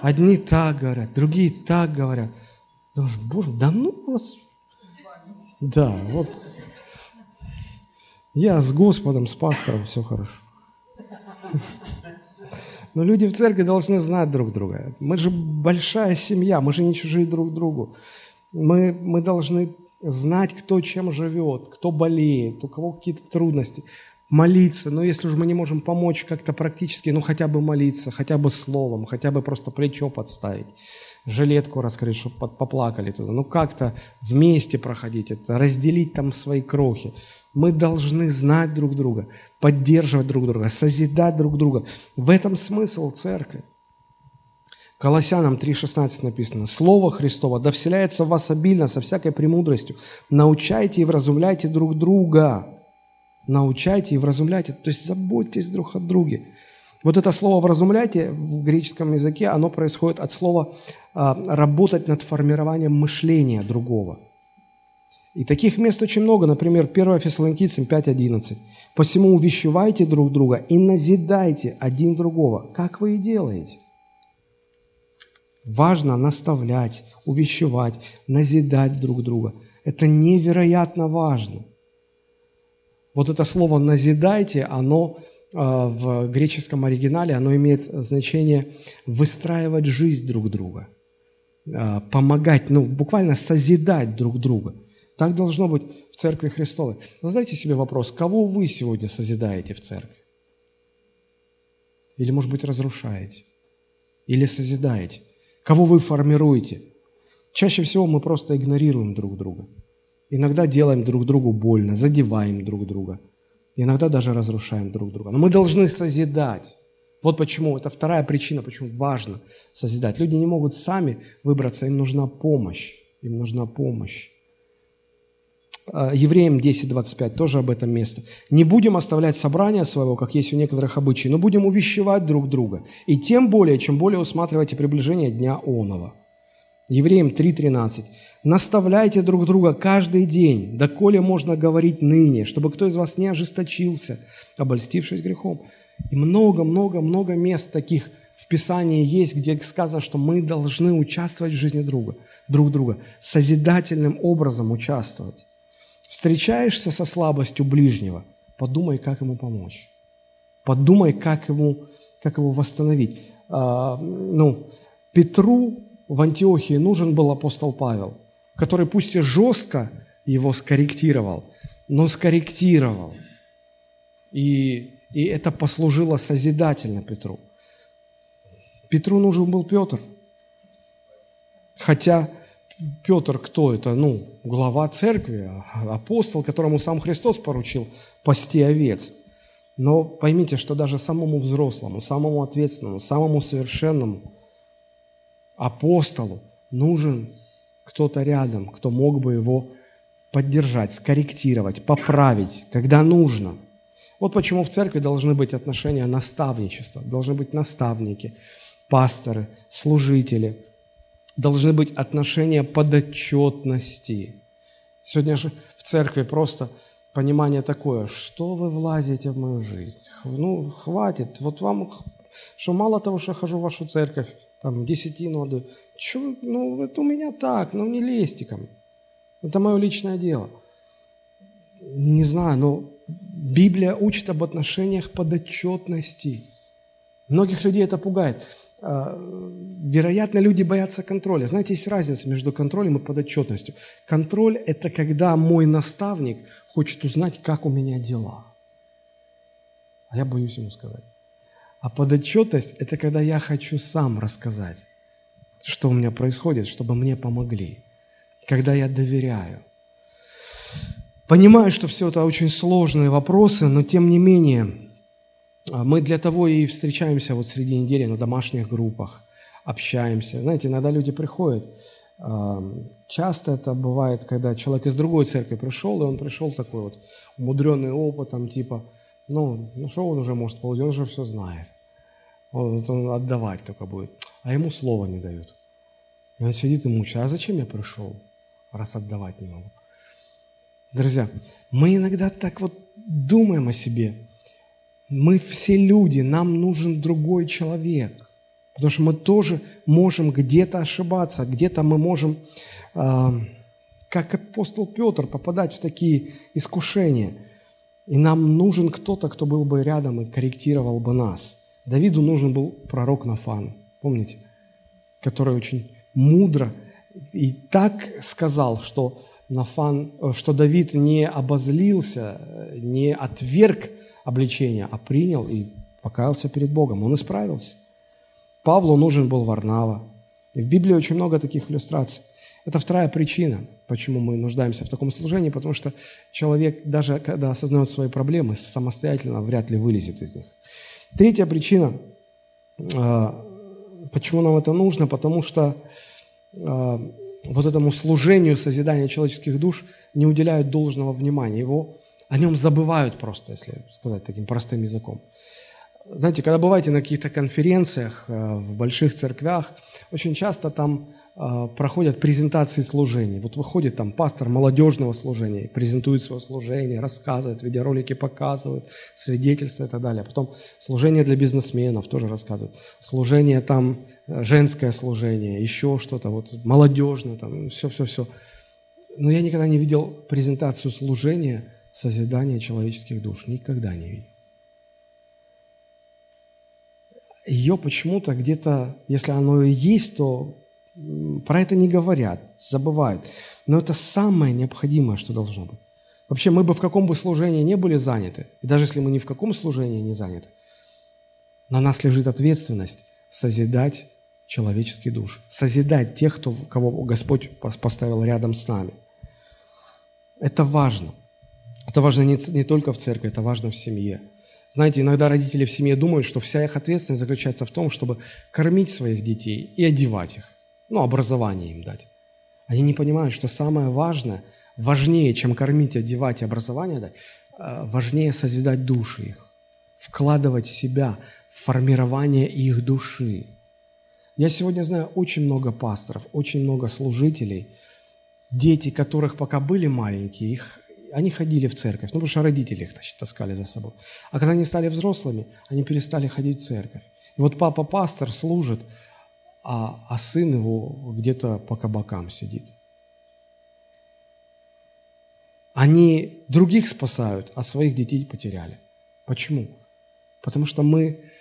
Одни так говорят, другие так говорят. Думаешь, боже, да ну вас... Да, вот я с Господом, с пастором, все хорошо. Но люди в церкви должны знать друг друга. Мы же большая семья, мы же не чужие друг другу. Мы, мы должны знать, кто чем живет, кто болеет, у кого какие-то трудности. Молиться, но если уж мы не можем помочь как-то практически, ну хотя бы молиться, хотя бы словом, хотя бы просто плечо подставить, жилетку раскрыть, чтобы поплакали туда. Ну как-то вместе проходить это, разделить там свои крохи. Мы должны знать друг друга, поддерживать друг друга, созидать друг друга. В этом смысл церкви. Колоссянам 3,16 написано, «Слово Христово да вселяется в вас обильно со всякой премудростью. Научайте и вразумляйте друг друга». Научайте и вразумляйте, то есть заботьтесь друг о друге. Вот это слово «вразумляйте» в греческом языке, оно происходит от слова а, «работать над формированием мышления другого». И таких мест очень много. Например, 1 Фессалоникийцам 5.11. «Посему увещевайте друг друга и назидайте один другого, как вы и делаете». Важно наставлять, увещевать, назидать друг друга. Это невероятно важно. Вот это слово «назидайте», оно а, в греческом оригинале, оно имеет значение выстраивать жизнь друг друга, а, помогать, ну, буквально созидать друг друга. Так должно быть в Церкви Христовой. Задайте себе вопрос, кого вы сегодня созидаете в Церкви? Или, может быть, разрушаете? Или созидаете? Кого вы формируете? Чаще всего мы просто игнорируем друг друга. Иногда делаем друг другу больно, задеваем друг друга. Иногда даже разрушаем друг друга. Но мы должны созидать. Вот почему, это вторая причина, почему важно созидать. Люди не могут сами выбраться, им нужна помощь. Им нужна помощь. А, Евреям 10.25 тоже об этом место. «Не будем оставлять собрания своего, как есть у некоторых обычаев, но будем увещевать друг друга, и тем более, чем более усматривайте приближение Дня Онова». Евреям 3.13. «Наставляйте друг друга каждый день, доколе можно говорить ныне, чтобы кто из вас не ожесточился, обольстившись грехом». И много-много-много мест таких в Писании есть, где сказано, что мы должны участвовать в жизни друга, друг друга, созидательным образом участвовать. Встречаешься со слабостью ближнего, подумай, как ему помочь. Подумай, как ему, как его восстановить. А, ну, Петру в Антиохии нужен был апостол Павел, который пусть и жестко его скорректировал, но скорректировал. И, и это послужило созидательно Петру. Петру нужен был Петр. Хотя Петр кто это? Ну, глава церкви, апостол, которому сам Христос поручил пасти овец. Но поймите, что даже самому взрослому, самому ответственному, самому совершенному апостолу нужен кто-то рядом, кто мог бы его поддержать, скорректировать, поправить, когда нужно. Вот почему в церкви должны быть отношения наставничества, должны быть наставники, пасторы, служители, должны быть отношения подотчетности. Сегодня же в церкви просто понимание такое, что вы влазите в мою жизнь? Ну, хватит, вот вам, что мало того, что я хожу в вашу церковь, там, десятину отдаю, что, ну, это у меня так, ну, не лезьте ко мне. Это мое личное дело. Не знаю, но Библия учит об отношениях подотчетности. Многих людей это пугает. А, вероятно, люди боятся контроля. Знаете, есть разница между контролем и подотчетностью. Контроль – это когда мой наставник хочет узнать, как у меня дела. А я боюсь ему сказать. А подотчетность – это когда я хочу сам рассказать, что у меня происходит, чтобы мне помогли когда я доверяю. Понимаю, что все это очень сложные вопросы, но тем не менее, а, мы для того и встречаемся вот среди недели на домашних группах, общаемся. Знаете, иногда люди приходят, а, часто это бывает, когда человек из другой церкви пришел, и он пришел такой вот умудренный опытом, типа, ну, ну что он уже может получить, он уже все знает. Он, он отдавать только будет. А ему слова не дают. И он сидит и мучается. А зачем я пришел? раз отдавать не могу. Друзья, мы иногда так вот думаем о себе. Мы все люди, нам нужен другой человек. Потому что мы тоже можем где-то ошибаться, где-то мы можем, э, как апостол Петр, попадать в такие искушения. И нам нужен кто-то, кто был бы рядом и корректировал бы нас. Давиду нужен был пророк Нафан, помните, который очень мудро и так сказал, что, Нафан, что Давид не обозлился, не отверг обличение, а принял и покаялся перед Богом. Он исправился. Павлу нужен был Варнава. И в Библии очень много таких иллюстраций. Это вторая причина, почему мы нуждаемся в таком служении, потому что человек, даже когда осознает свои проблемы, самостоятельно вряд ли вылезет из них. Третья причина, а, почему нам это нужно, потому что а, вот этому служению созидания человеческих душ не уделяют должного внимания. Его, о нем забывают просто, если сказать таким простым языком. Знаете, когда бываете на каких-то конференциях а, в больших церквях, очень часто там проходят презентации служений. Вот выходит там пастор молодежного служения, презентует свое служение, рассказывает, видеоролики показывают, свидетельства и так далее. Потом служение для бизнесменов тоже рассказывают. Служение там, э, женское служение, еще что-то, вот молодежное, там, все-все-все. Но я никогда не видел презентацию служения созидания человеческих душ. Никогда не видел. Ее почему-то где-то, если оно и есть, то про это не говорят, забывают. Но это самое необходимое, что должно быть. Вообще, мы бы в каком бы служении не были заняты, и даже если мы ни в каком служении не заняты, на нас лежит ответственность созидать человеческий душ, созидать тех, кто, кого Господь поставил рядом с нами. Это важно. Это важно не, не только в церкви, это важно в семье. Знаете, иногда родители в семье думают, что вся их ответственность заключается в том, чтобы кормить своих детей и одевать их ну, образование им дать. Они не понимают, что самое важное, важнее, чем кормить, одевать и образование дать, э, важнее созидать души их, вкладывать себя в формирование их души. Я сегодня знаю очень много пасторов, очень много служителей, дети которых пока были маленькие, их, они ходили в церковь, ну, потому что родители их таскали за собой. А когда они стали взрослыми, они перестали ходить в церковь. И вот папа пастор служит, а, а сын его где-то по кабакам сидит. Они других спасают, а своих детей потеряли. Почему? Потому что мы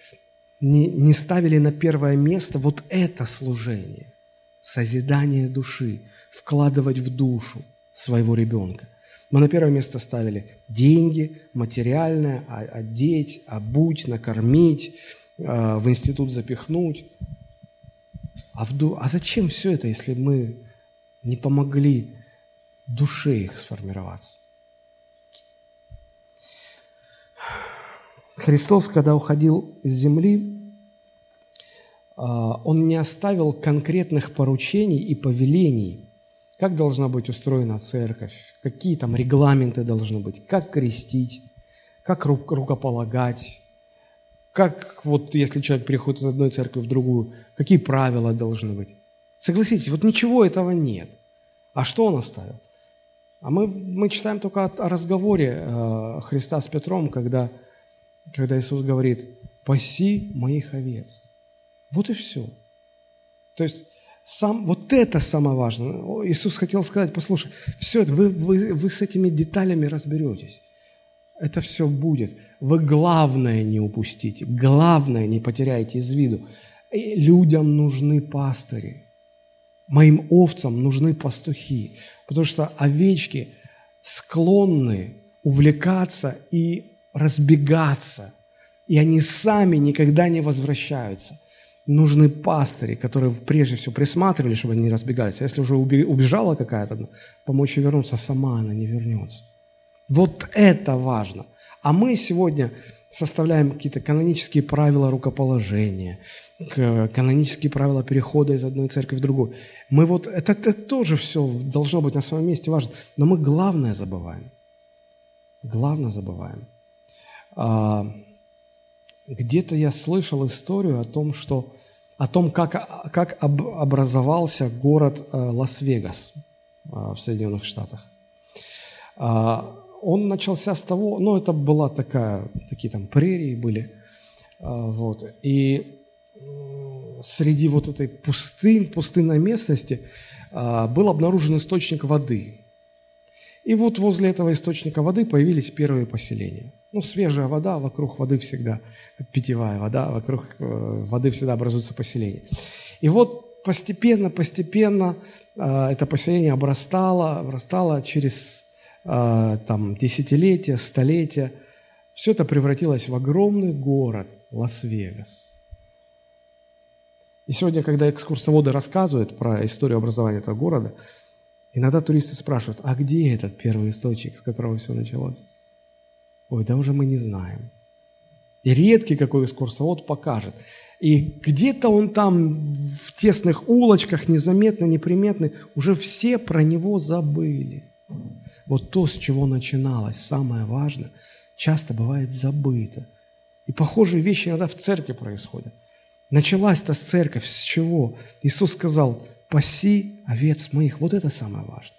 не, не ставили на первое место вот это служение, созидание души, вкладывать в душу своего ребенка. Мы на первое место ставили деньги, материальное, одеть, обуть, накормить, а, в институт запихнуть. А, в, а зачем все это, если мы не помогли душе их сформироваться? Христос, когда уходил с земли, а, Он не оставил конкретных поручений и повелений, как должна быть устроена церковь, какие там регламенты должны быть, как крестить, как рукополагать, как вот если человек переходит из одной церкви в другую, какие правила должны быть. Согласитесь, вот ничего этого нет. А что он оставил? А мы, мы читаем только о, о разговоре э, Христа с Петром, когда, когда Иисус говорит, «Паси моих овец». Вот и все. То есть сам, вот это самое важное. Иисус хотел сказать, послушай, все это, вы, вы, вы с этими деталями разберетесь. Это все будет. Вы главное не упустите, главное не потеряйте из виду. Людям нужны пастыри. Моим овцам нужны пастухи, потому что овечки склонны увлекаться и разбегаться, и они сами никогда не возвращаются. Нужны пастыри, которые прежде всего присматривали, чтобы они не разбегались. А если уже убежала какая-то, помочь ей вернуться, сама она не вернется. Вот это важно. А мы сегодня составляем какие-то канонические правила рукоположения, канонические правила перехода из одной церкви в другую. Мы вот, это, это тоже все должно быть на своем месте важно, но мы главное забываем. Главное забываем. А, где-то я слышал историю о том, что о том, как, как об, образовался город э, Лас-Вегас э, в Соединенных Штатах. А, он начался с того, ну, это была такая, такие там прерии были, а, вот, и среди вот этой пустынь, пустынной местности а, был обнаружен источник воды. И вот возле этого источника воды появились первые поселения. Ну, свежая вода, вокруг воды всегда, питьевая вода, вокруг э, воды всегда образуются поселения. И вот постепенно, постепенно а, это поселение обрастало, обрастало через там, десятилетия, столетия. Все это превратилось в огромный город Лас-Вегас. И сегодня, когда экскурсоводы рассказывают про историю образования этого города, иногда туристы спрашивают, а где этот первый источник, с которого все началось? Ой, да уже мы не знаем. И редкий какой экскурсовод покажет. И где-то он там в тесных улочках, незаметно, неприметно, уже все про него забыли. Вот то, с чего начиналось, самое важное, часто бывает забыто. И похожие вещи иногда в церкви происходят. Началась-то с церковь, с чего? Иисус сказал, паси овец моих. Вот это самое важное.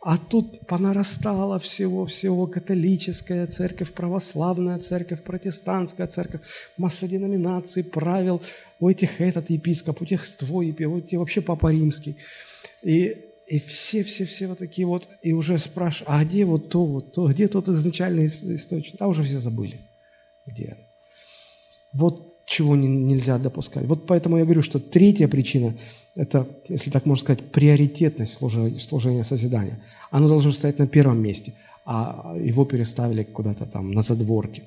А тут понарастало всего-всего католическая церковь, православная церковь, протестантская церковь, масса деноминаций, правил, у этих этот епископ, у тех твой епископ, у вообще папа римский. И и все-все-все вот такие вот, и уже спрашивают, а где вот то, вот то, где тот изначальный источник? А уже все забыли, где. Вот чего не, нельзя допускать. Вот поэтому я говорю, что третья причина – это, если так можно сказать, приоритетность служения, служения созидания. Оно должно стоять на первом месте, а его переставили куда-то там на задворке.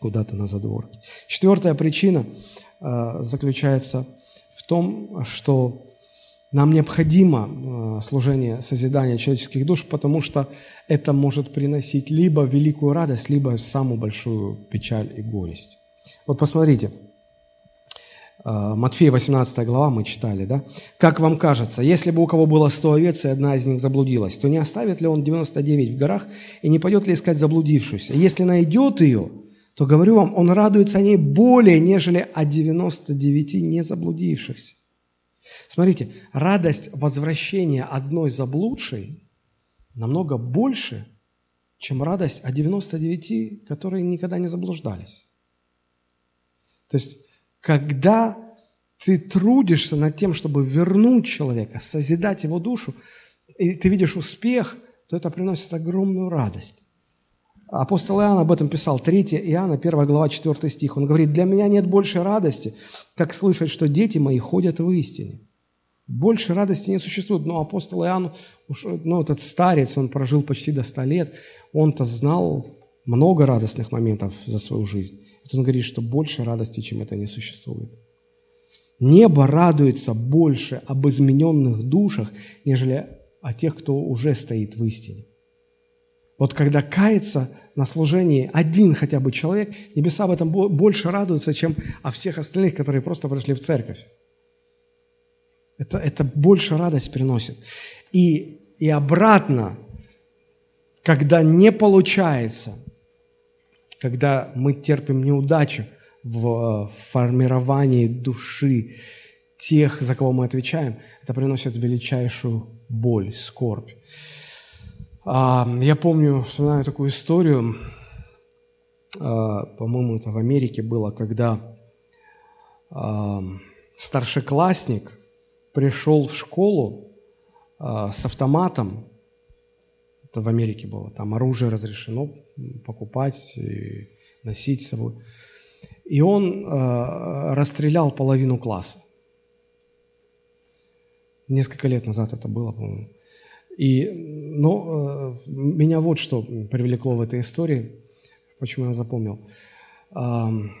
Куда-то на задворке. Четвертая причина э, заключается в том, что нам необходимо э, служение созидания человеческих душ, потому что это может приносить либо великую радость, либо самую большую печаль и горесть. Вот посмотрите, э, Матфея 18 глава мы читали, да? «Как вам кажется, если бы у кого было сто овец, и одна из них заблудилась, то не оставит ли он 99 в горах и не пойдет ли искать заблудившуюся? Если найдет ее, то, говорю вам, он радуется о ней более, нежели о 99 не заблудившихся». Смотрите, радость возвращения одной заблудшей намного больше, чем радость о 99, которые никогда не заблуждались. То есть, когда ты трудишься над тем, чтобы вернуть человека, созидать его душу, и ты видишь успех, то это приносит огромную радость. Апостол Иоанн об этом писал, 3 Иоанна, 1 глава, 4 стих. Он говорит, «Для меня нет большей радости, как слышать, что дети мои ходят в истине». Больше радости не существует. Но апостол Иоанн, ну, этот старец, он прожил почти до 100 лет, он-то знал много радостных моментов за свою жизнь. И он говорит, что больше радости, чем это не существует. Небо радуется больше об измененных душах, нежели о тех, кто уже стоит в истине. Вот когда кается на служении один хотя бы человек, небеса об этом больше радуются, чем о всех остальных, которые просто пришли в церковь. Это, это больше радость приносит. И, и обратно, когда не получается, когда мы терпим неудачу в формировании души тех, за кого мы отвечаем, это приносит величайшую боль, скорбь. А, я помню, вспоминаю такую историю, а, по-моему, это в Америке было, когда а, старшеклассник пришел в школу с автоматом, это в Америке было, там оружие разрешено покупать и носить с собой, и он расстрелял половину класса. Несколько лет назад это было, по-моему. И, но э, меня вот что привлекло в этой истории, почему я запомнил.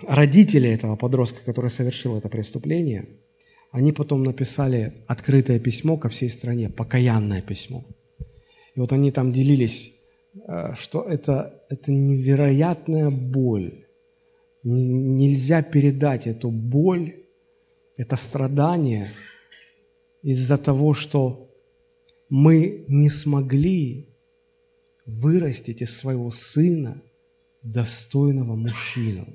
Родители этого подростка, который совершил это преступление, они потом написали открытое письмо ко всей стране, покаянное письмо. И вот они там делились, э, что это, это невероятная боль. Нельзя передать эту боль, это страдание из-за того, что мы не смогли вырастить из своего сына достойного мужчину.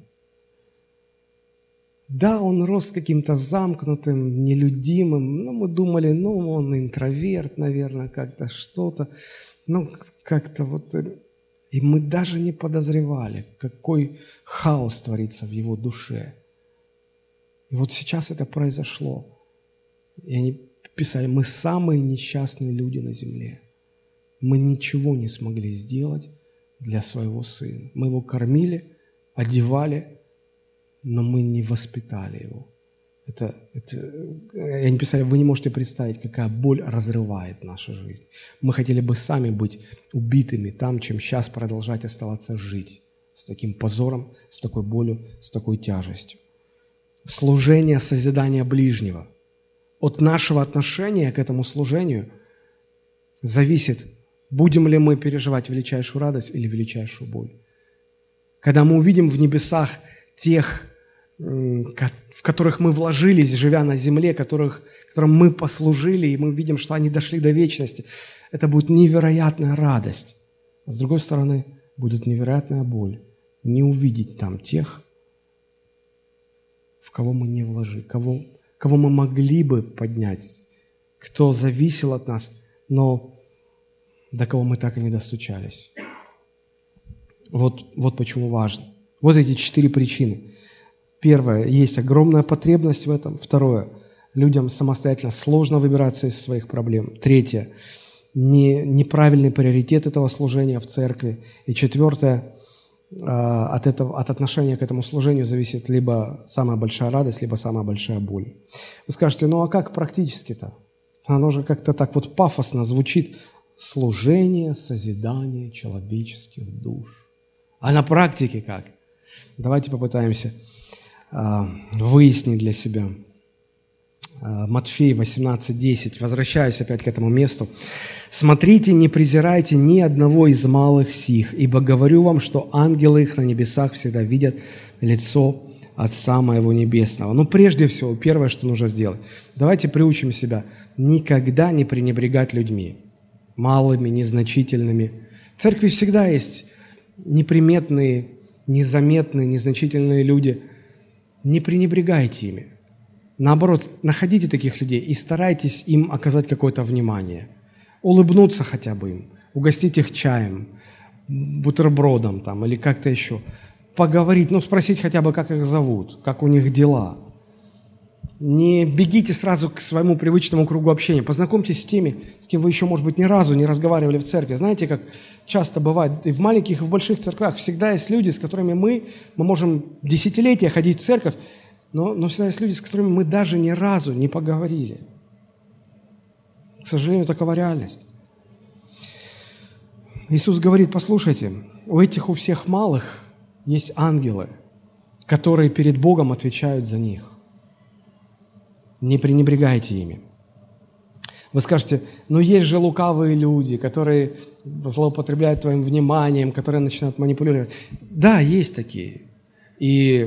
Да, он рос каким-то замкнутым, нелюдимым, но мы думали, ну, он интроверт, наверное, как-то что-то, ну, как-то вот... Э, и мы даже не подозревали, какой хаос творится в его душе. И вот сейчас это произошло. И они писали, мы самые несчастные люди на земле. Мы ничего не смогли сделать для своего сына. Мы его кормили, одевали, но мы не воспитали его. Это, это, я не писали, вы не можете представить, какая боль разрывает нашу жизнь. Мы хотели бы сами быть убитыми там, чем сейчас продолжать оставаться жить с таким позором, с такой болью, с такой тяжестью. Служение созидания ближнего – от нашего отношения к этому служению зависит, будем ли мы переживать величайшую радость или величайшую боль. Когда мы увидим в небесах тех, в которых мы вложились, живя на земле, которых, которым мы послужили, и мы видим, что они дошли до вечности, это будет невероятная радость. А с другой стороны, будет невероятная боль не увидеть там тех, в кого мы не вложили, кого кого мы могли бы поднять, кто зависел от нас, но до кого мы так и не достучались. Вот, вот почему важно. Вот эти четыре причины. Первое, есть огромная потребность в этом. Второе, людям самостоятельно сложно выбираться из своих проблем. Третье, не, неправильный приоритет этого служения в церкви. И четвертое, от, этого, от отношения к этому служению зависит либо самая большая радость, либо самая большая боль. Вы скажете, ну а как практически-то? Оно же как-то так вот пафосно звучит. Служение, созидание человеческих душ. А на практике как? Давайте попытаемся э, выяснить для себя. Э, Матфей 18.10. Возвращаюсь опять к этому месту. «Смотрите, не презирайте ни одного из малых сих, ибо говорю вам, что ангелы их на небесах всегда видят лицо Отца Моего Небесного». Но прежде всего, первое, что нужно сделать, давайте приучим себя никогда не пренебрегать людьми, малыми, незначительными. В церкви всегда есть неприметные, незаметные, незначительные люди. Не пренебрегайте ими – Наоборот, находите таких людей и старайтесь им оказать какое-то внимание. Улыбнуться хотя бы им, угостить их чаем, бутербродом там или как-то еще. Поговорить, ну спросить хотя бы, как их зовут, как у них дела. Не бегите сразу к своему привычному кругу общения. Познакомьтесь с теми, с кем вы еще, может быть, ни разу не разговаривали в церкви. Знаете, как часто бывает, и в маленьких, и в больших церквях всегда есть люди, с которыми мы, мы можем десятилетия ходить в церковь, но, но всегда есть люди, с которыми мы даже ни разу не поговорили. К сожалению, такова реальность. Иисус говорит, послушайте, у этих у всех малых есть ангелы, которые перед Богом отвечают за них. Не пренебрегайте ими. Вы скажете, ну есть же лукавые люди, которые злоупотребляют твоим вниманием, которые начинают манипулировать. Да, есть такие. И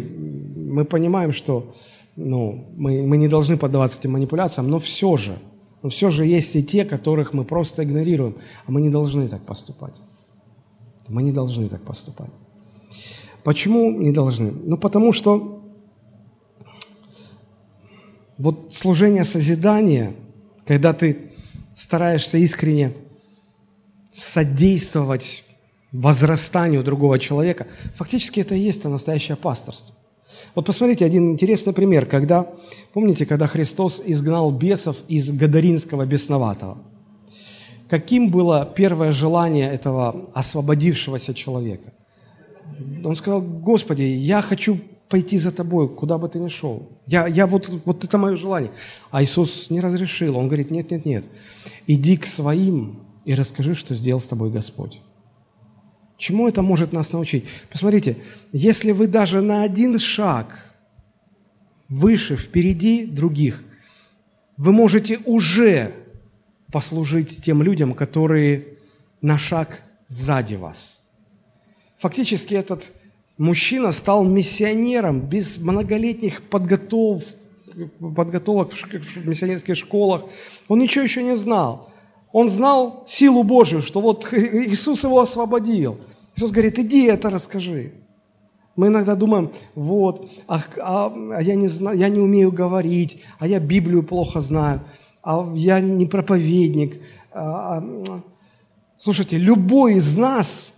мы понимаем, что ну, мы, мы не должны поддаваться этим манипуляциям, но все же, но все же есть и те, которых мы просто игнорируем, а мы не должны так поступать. Мы не должны так поступать. Почему не должны? Ну, потому что вот служение созидания, когда ты стараешься искренне содействовать возрастанию другого человека, фактически это и есть настоящее пасторство. Вот посмотрите один интересный пример, когда, помните, когда Христос изгнал бесов из Гадаринского бесноватого. Каким было первое желание этого освободившегося человека? Он сказал, Господи, я хочу пойти за тобой, куда бы ты ни шел. Я, я вот, вот это мое желание. А Иисус не разрешил. Он говорит, нет, нет, нет. Иди к своим и расскажи, что сделал с тобой Господь. Чему это может нас научить? Посмотрите, если вы даже на один шаг выше, впереди других, вы можете уже послужить тем людям, которые на шаг сзади вас. Фактически этот мужчина стал миссионером без многолетних подготов, подготовок в миссионерских школах. Он ничего еще не знал. Он знал силу Божию, что вот Иисус его освободил. Иисус говорит, иди это расскажи. Мы иногда думаем, вот, а, а, а я, не знаю, я не умею говорить, а я Библию плохо знаю, а я не проповедник. А, а, слушайте, любой из нас,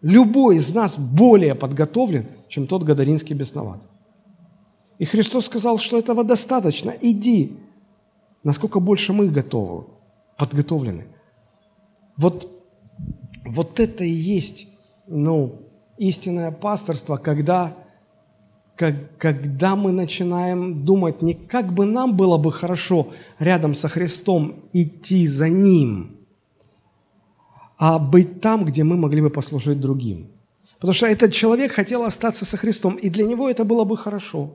любой из нас более подготовлен, чем тот гадаринский бесноват. И Христос сказал, что этого достаточно. Иди. Насколько больше мы готовы подготовлены. Вот, вот это и есть ну, истинное пасторство, когда, как, когда мы начинаем думать не как бы нам было бы хорошо рядом со Христом идти за Ним, а быть там, где мы могли бы послужить другим. Потому что этот человек хотел остаться со Христом, и для него это было бы хорошо.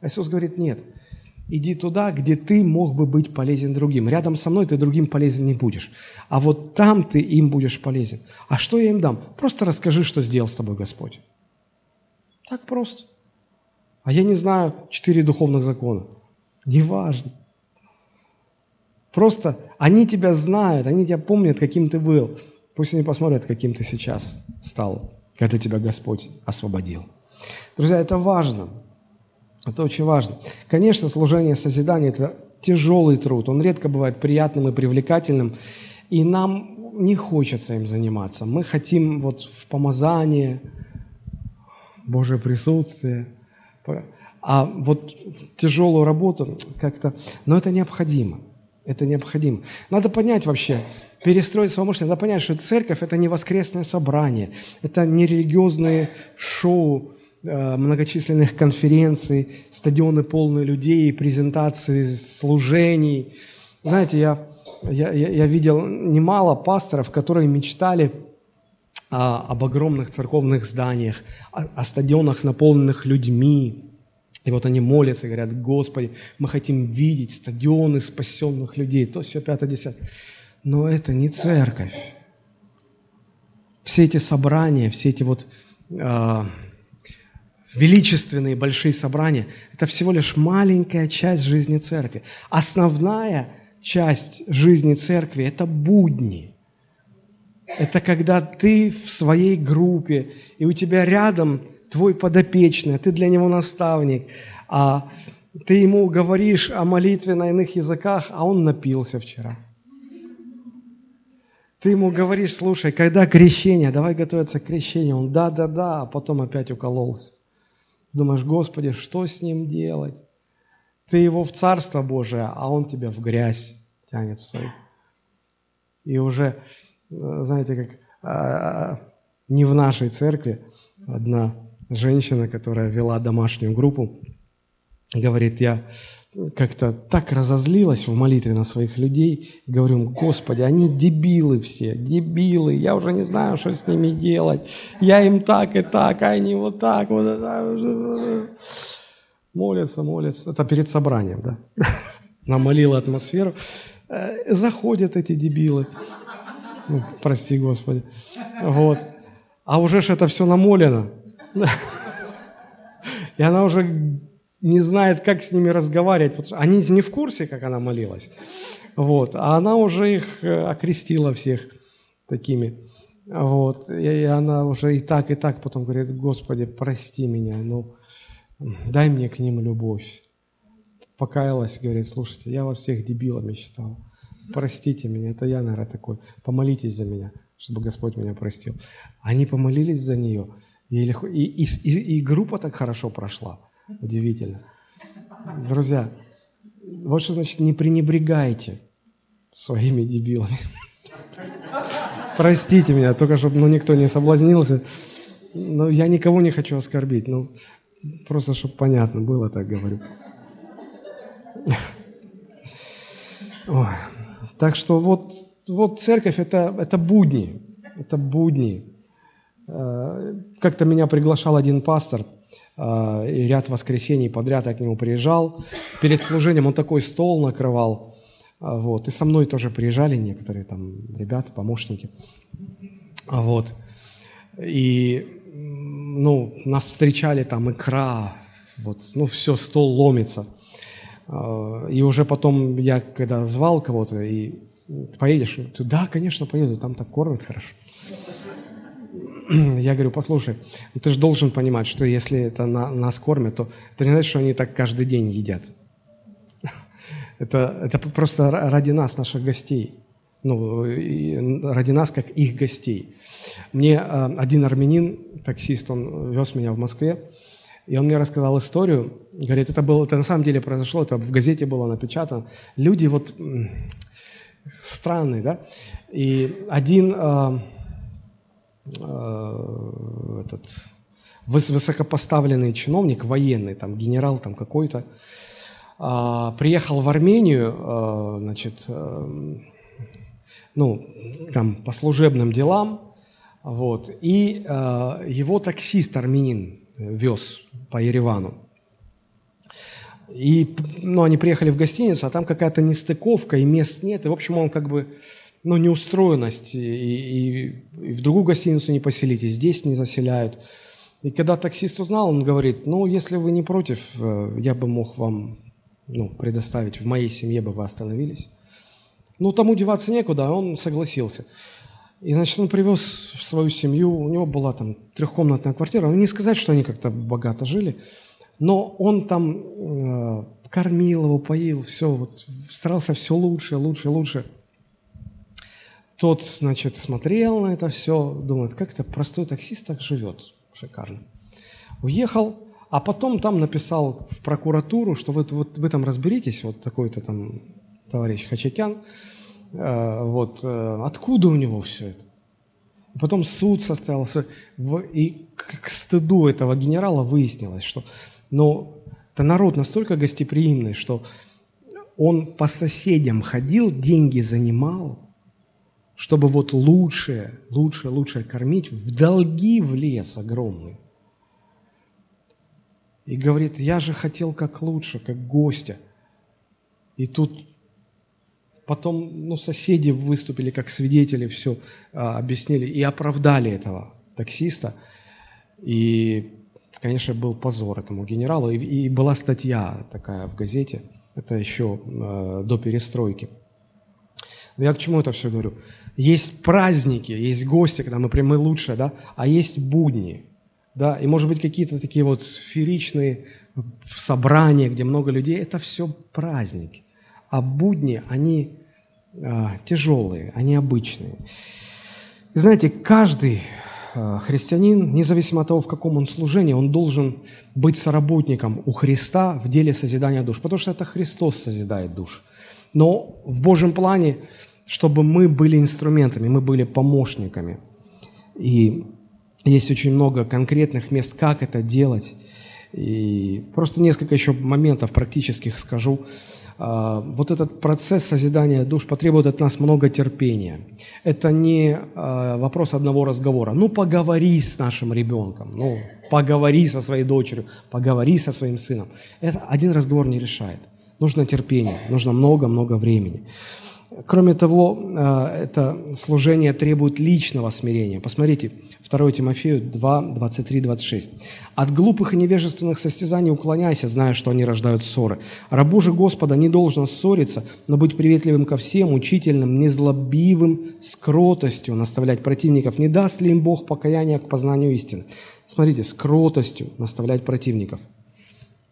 А Иисус говорит, нет – Иди туда, где ты мог бы быть полезен другим. Рядом со мной ты другим полезен не будешь. А вот там ты им будешь полезен. А что я им дам? Просто расскажи, что сделал с тобой Господь. Так просто. А я не знаю четыре духовных закона. Неважно. Просто они тебя знают, они тебя помнят, каким ты был. Пусть они посмотрят, каким ты сейчас стал, когда тебя Господь освободил. Друзья, это важно. Это очень важно. Конечно, служение созидания – это тяжелый труд. Он редко бывает приятным и привлекательным. И нам не хочется им заниматься. Мы хотим вот в помазание, Божье присутствие. А вот тяжелую работу как-то... Но это необходимо. Это необходимо. Надо понять вообще, перестроить свое мышление. Надо понять, что церковь – это не воскресное собрание, это не религиозные шоу, многочисленных конференций, стадионы полные людей, презентации, служений. Знаете, я, я, я видел немало пасторов, которые мечтали а, об огромных церковных зданиях, о, о стадионах, наполненных людьми. И вот они молятся говорят, Господи, мы хотим видеть стадионы спасенных людей, то все пятое, десятое. Но это не церковь. Все эти собрания, все эти вот а, величественные большие собрания – это всего лишь маленькая часть жизни церкви. Основная часть жизни церкви – это будни. Это когда ты в своей группе, и у тебя рядом твой подопечный, ты для него наставник, а ты ему говоришь о молитве на иных языках, а он напился вчера. Ты ему говоришь, слушай, когда крещение, давай готовиться к крещению. Он да-да-да, а потом опять укололся. Думаешь, Господи, что с ним делать? Ты его в Царство Божие, а он тебя в грязь тянет в свою. И уже, э, знаете, как а, не в нашей церкви одна женщина, которая вела домашнюю группу, говорит, я как-то так разозлилась в молитве на своих людей. Говорю, Господи, они дебилы все, дебилы. Я уже не знаю, что с ними делать. Я им так и так, а они вот так. Вот, молятся, молятся. Это перед собранием, да. Намолила атмосферу. Э, заходят эти дебилы. Ну, прости, Господи. Вот. А уже ж это все намолено. И она уже не знает, как с ними разговаривать, потому что они не в курсе, как она молилась. Вот. А она уже их э, окрестила всех такими. Вот. И она уже и так, и так потом говорит, Господи, прости меня, ну, дай мне к ним любовь. Покаялась, говорит, слушайте, я вас всех дебилами считал. Простите меня, это я, наверное, такой. Помолитесь за меня, чтобы Господь меня простил. Они помолились за нее, и, и, и, и группа так хорошо прошла. Удивительно. Друзья, вот что значит не пренебрегайте своими дебилами. Простите меня, только чтобы ну, никто не соблазнился. Но я никого не хочу оскорбить. Ну, просто чтобы понятно было, так говорю. Так что вот, вот церковь это, это будни. Это будни. Э, как-то меня приглашал один пастор, и ряд воскресений подряд я к нему приезжал. Перед служением он такой стол накрывал. Э, вот. И со мной тоже приезжали некоторые там ребята, помощники. Вот. И ну, нас встречали там икра, вот, ну, все, стол ломится. И уже потом я, когда звал кого-то, и поедешь, да, конечно, поеду, там так кормят хорошо. я говорю, послушай, ну ты же должен понимать, что если это на, нас кормят, то это не значит, что они так каждый день едят. это, это просто ради нас, наших гостей. Ну, ради нас, как их гостей. Мне э, один армянин, таксист, он вез меня в Москве, и он мне рассказал историю. Говорит, это было, это на самом деле произошло, это в газете было напечатано. Люди вот странные, да? И один э, этот высокопоставленный чиновник, военный, там, генерал там какой-то, а, приехал в Армению, э, значит, э, ну, там, по служебным делам, вот, и его таксист армянин вез по Еревану. И, ну, они приехали в гостиницу, а там какая-то нестыковка, и мест нет, и, в общем, он как бы ну, неустроенность, и, и, и в другую гостиницу не поселитесь, здесь не заселяют. И когда таксист узнал, он говорит, ну, если вы не против, э, я бы мог вам ну, предоставить, в моей семье бы вы остановились. Ну, тому деваться некуда, а он согласился. И, значит, он привез в свою семью, у него была там трехкомнатная квартира. Ну, не сказать, что они как-то богато жили, но он там э, кормил его, поил, все, вот, старался все лучше, лучше, лучше – тот, значит, смотрел на это все, думает, как это простой таксист так живет, шикарно. Уехал, а потом там написал в прокуратуру, что вы, вот, вы там разберитесь, вот такой-то там товарищ Хачакян, э, вот, э, откуда у него все это? И потом суд состоялся, и к, к стыду этого генерала выяснилось, что ну, это народ настолько гостеприимный, что он по соседям ходил, деньги занимал, чтобы вот лучше, лучше, лучше кормить, в долги влез огромный. И говорит, я же хотел как лучше, как гостя. И тут потом ну, соседи выступили как свидетели, все а, объяснили и оправдали этого таксиста. И, конечно, был позор этому генералу. И, и была статья такая в газете, это еще э, до перестройки. Я к чему это все говорю? Есть праздники, есть гости, когда мы прям лучше, да, а есть будни, да, и может быть какие-то такие вот фееричные собрания, где много людей, это все праздники. А будни, они а, тяжелые, они обычные. И знаете, каждый а, христианин, независимо от того, в каком он служении, он должен быть соработником у Христа в деле созидания душ, потому что это Христос созидает душ. Но в Божьем плане чтобы мы были инструментами, мы были помощниками. И есть очень много конкретных мест, как это делать. И просто несколько еще моментов практических скажу. А, вот этот процесс созидания душ потребует от нас много терпения. Это не а, вопрос одного разговора. Ну, поговори с нашим ребенком, ну, поговори со своей дочерью, поговори со своим сыном. Это один разговор не решает. Нужно терпение, нужно много-много времени. Кроме того, э, это служение требует личного смирения. Посмотрите, 2 Тимофею 2, 23, 26. «От глупых и невежественных состязаний уклоняйся, зная, что они рождают ссоры. Рабу же Господа не должно ссориться, но быть приветливым ко всем, учительным, незлобивым, с кротостью наставлять противников. Не даст ли им Бог покаяния к познанию истины?» Смотрите, с кротостью наставлять противников.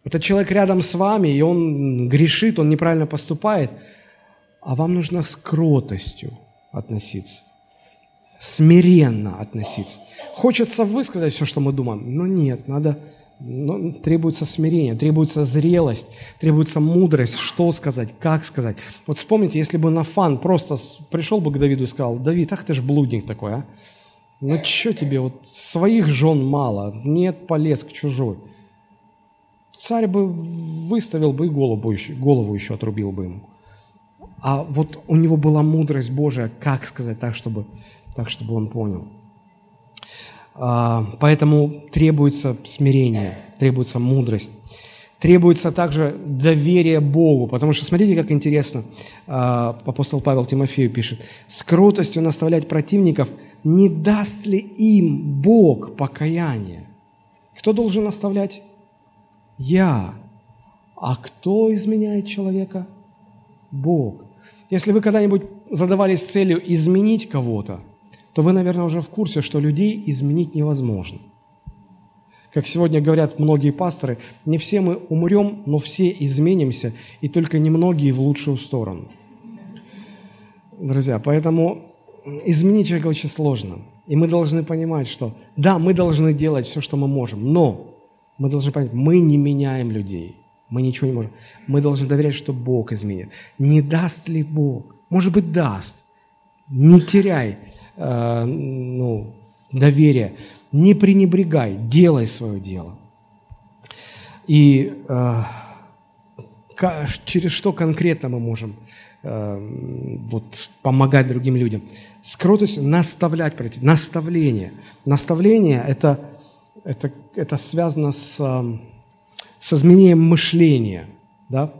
Этот человек рядом с вами, и он грешит, он неправильно поступает – а вам нужно с кротостью относиться, смиренно относиться. Хочется высказать все, что мы думаем, но нет, надо, но требуется смирение, требуется зрелость, требуется мудрость, что сказать, как сказать. Вот вспомните, если бы Нафан просто пришел бы к Давиду и сказал, Давид, ах ты ж блудник такой, а? Ну что тебе, вот своих жен мало, нет, полез к чужой. Царь бы выставил бы и голову еще, голову еще отрубил бы ему а вот у него была мудрость Божия, как сказать так, чтобы, так, чтобы он понял. А, поэтому требуется смирение, требуется мудрость. Требуется также доверие Богу, потому что смотрите, как интересно, а, апостол Павел Тимофею пишет, «С кротостью наставлять противников, не даст ли им Бог покаяние?» Кто должен наставлять? Я. А кто изменяет человека? Бог. Если вы когда-нибудь задавались целью изменить кого-то, то вы, наверное, уже в курсе, что людей изменить невозможно. Как сегодня говорят многие пасторы, не все мы умрем, но все изменимся, и только немногие в лучшую сторону. Друзья, поэтому изменить человека очень сложно. И мы должны понимать, что да, мы должны делать все, что мы можем, но мы должны понять, мы не меняем людей. Мы ничего не можем. Мы должны доверять, что Бог изменит. Не даст ли Бог? Может быть, даст. Не теряй э, ну, доверие. Не пренебрегай. Делай свое дело. И э, через что конкретно мы можем э, вот, помогать другим людям? С кротостью наставлять, наставление. Наставление это, – это, это связано с с изменением мышления. Да?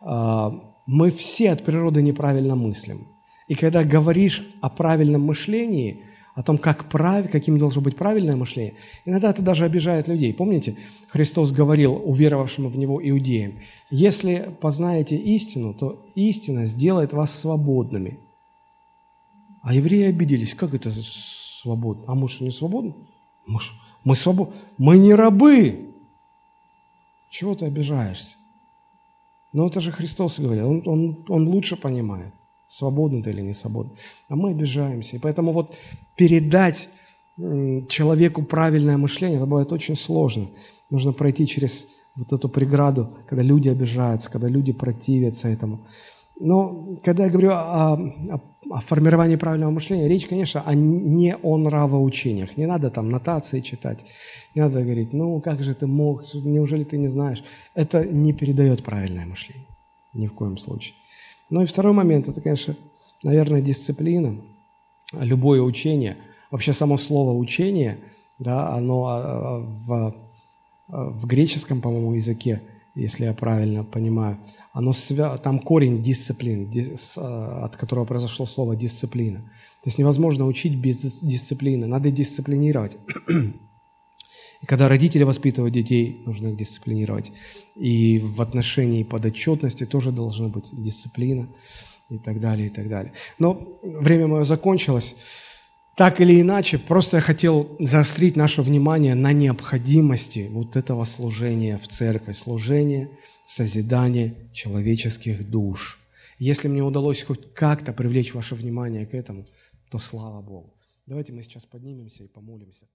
А, мы все от природы неправильно мыслим. И когда говоришь о правильном мышлении, о том, как прав... каким должно быть правильное мышление, иногда это даже обижает людей. Помните, Христос говорил уверовавшим в Него иудеям, «Если познаете истину, то истина сделает вас свободными». А евреи обиделись, как это свободно? А мы что, не свободны? Мы, мы свободны. Мы не рабы. Чего ты обижаешься? Но это же Христос говорил, он, он, он лучше понимает, свободный ты или не свободный. А мы обижаемся. И поэтому вот передать человеку правильное мышление, это бывает очень сложно. Нужно пройти через вот эту преграду, когда люди обижаются, когда люди противятся этому. Но когда я говорю о, о, о формировании правильного мышления, речь, конечно, о, не о нравоучениях. Не надо там нотации читать, не надо говорить, ну как же ты мог, неужели ты не знаешь. Это не передает правильное мышление, ни в коем случае. Ну и второй момент, это, конечно, наверное, дисциплина. Любое учение, вообще само слово учение, да, оно а, а, в, в греческом, по-моему, языке – если я правильно понимаю, оно свя... там корень дисциплин, дис... А, от которого произошло слово дисциплина. То есть невозможно учить без дисциплины, надо дисциплинировать. Когда родители воспитывают детей, нужно их дисциплинировать. И в отношении подотчетности тоже должна быть дисциплина и так далее, и так далее. Но время мое закончилось. Так или иначе, просто я хотел заострить наше внимание на необходимости вот этого служения в церкви, служения, созидания человеческих душ. Если мне удалось хоть как-то привлечь ваше внимание к этому, то слава Богу. Давайте мы сейчас поднимемся и помолимся.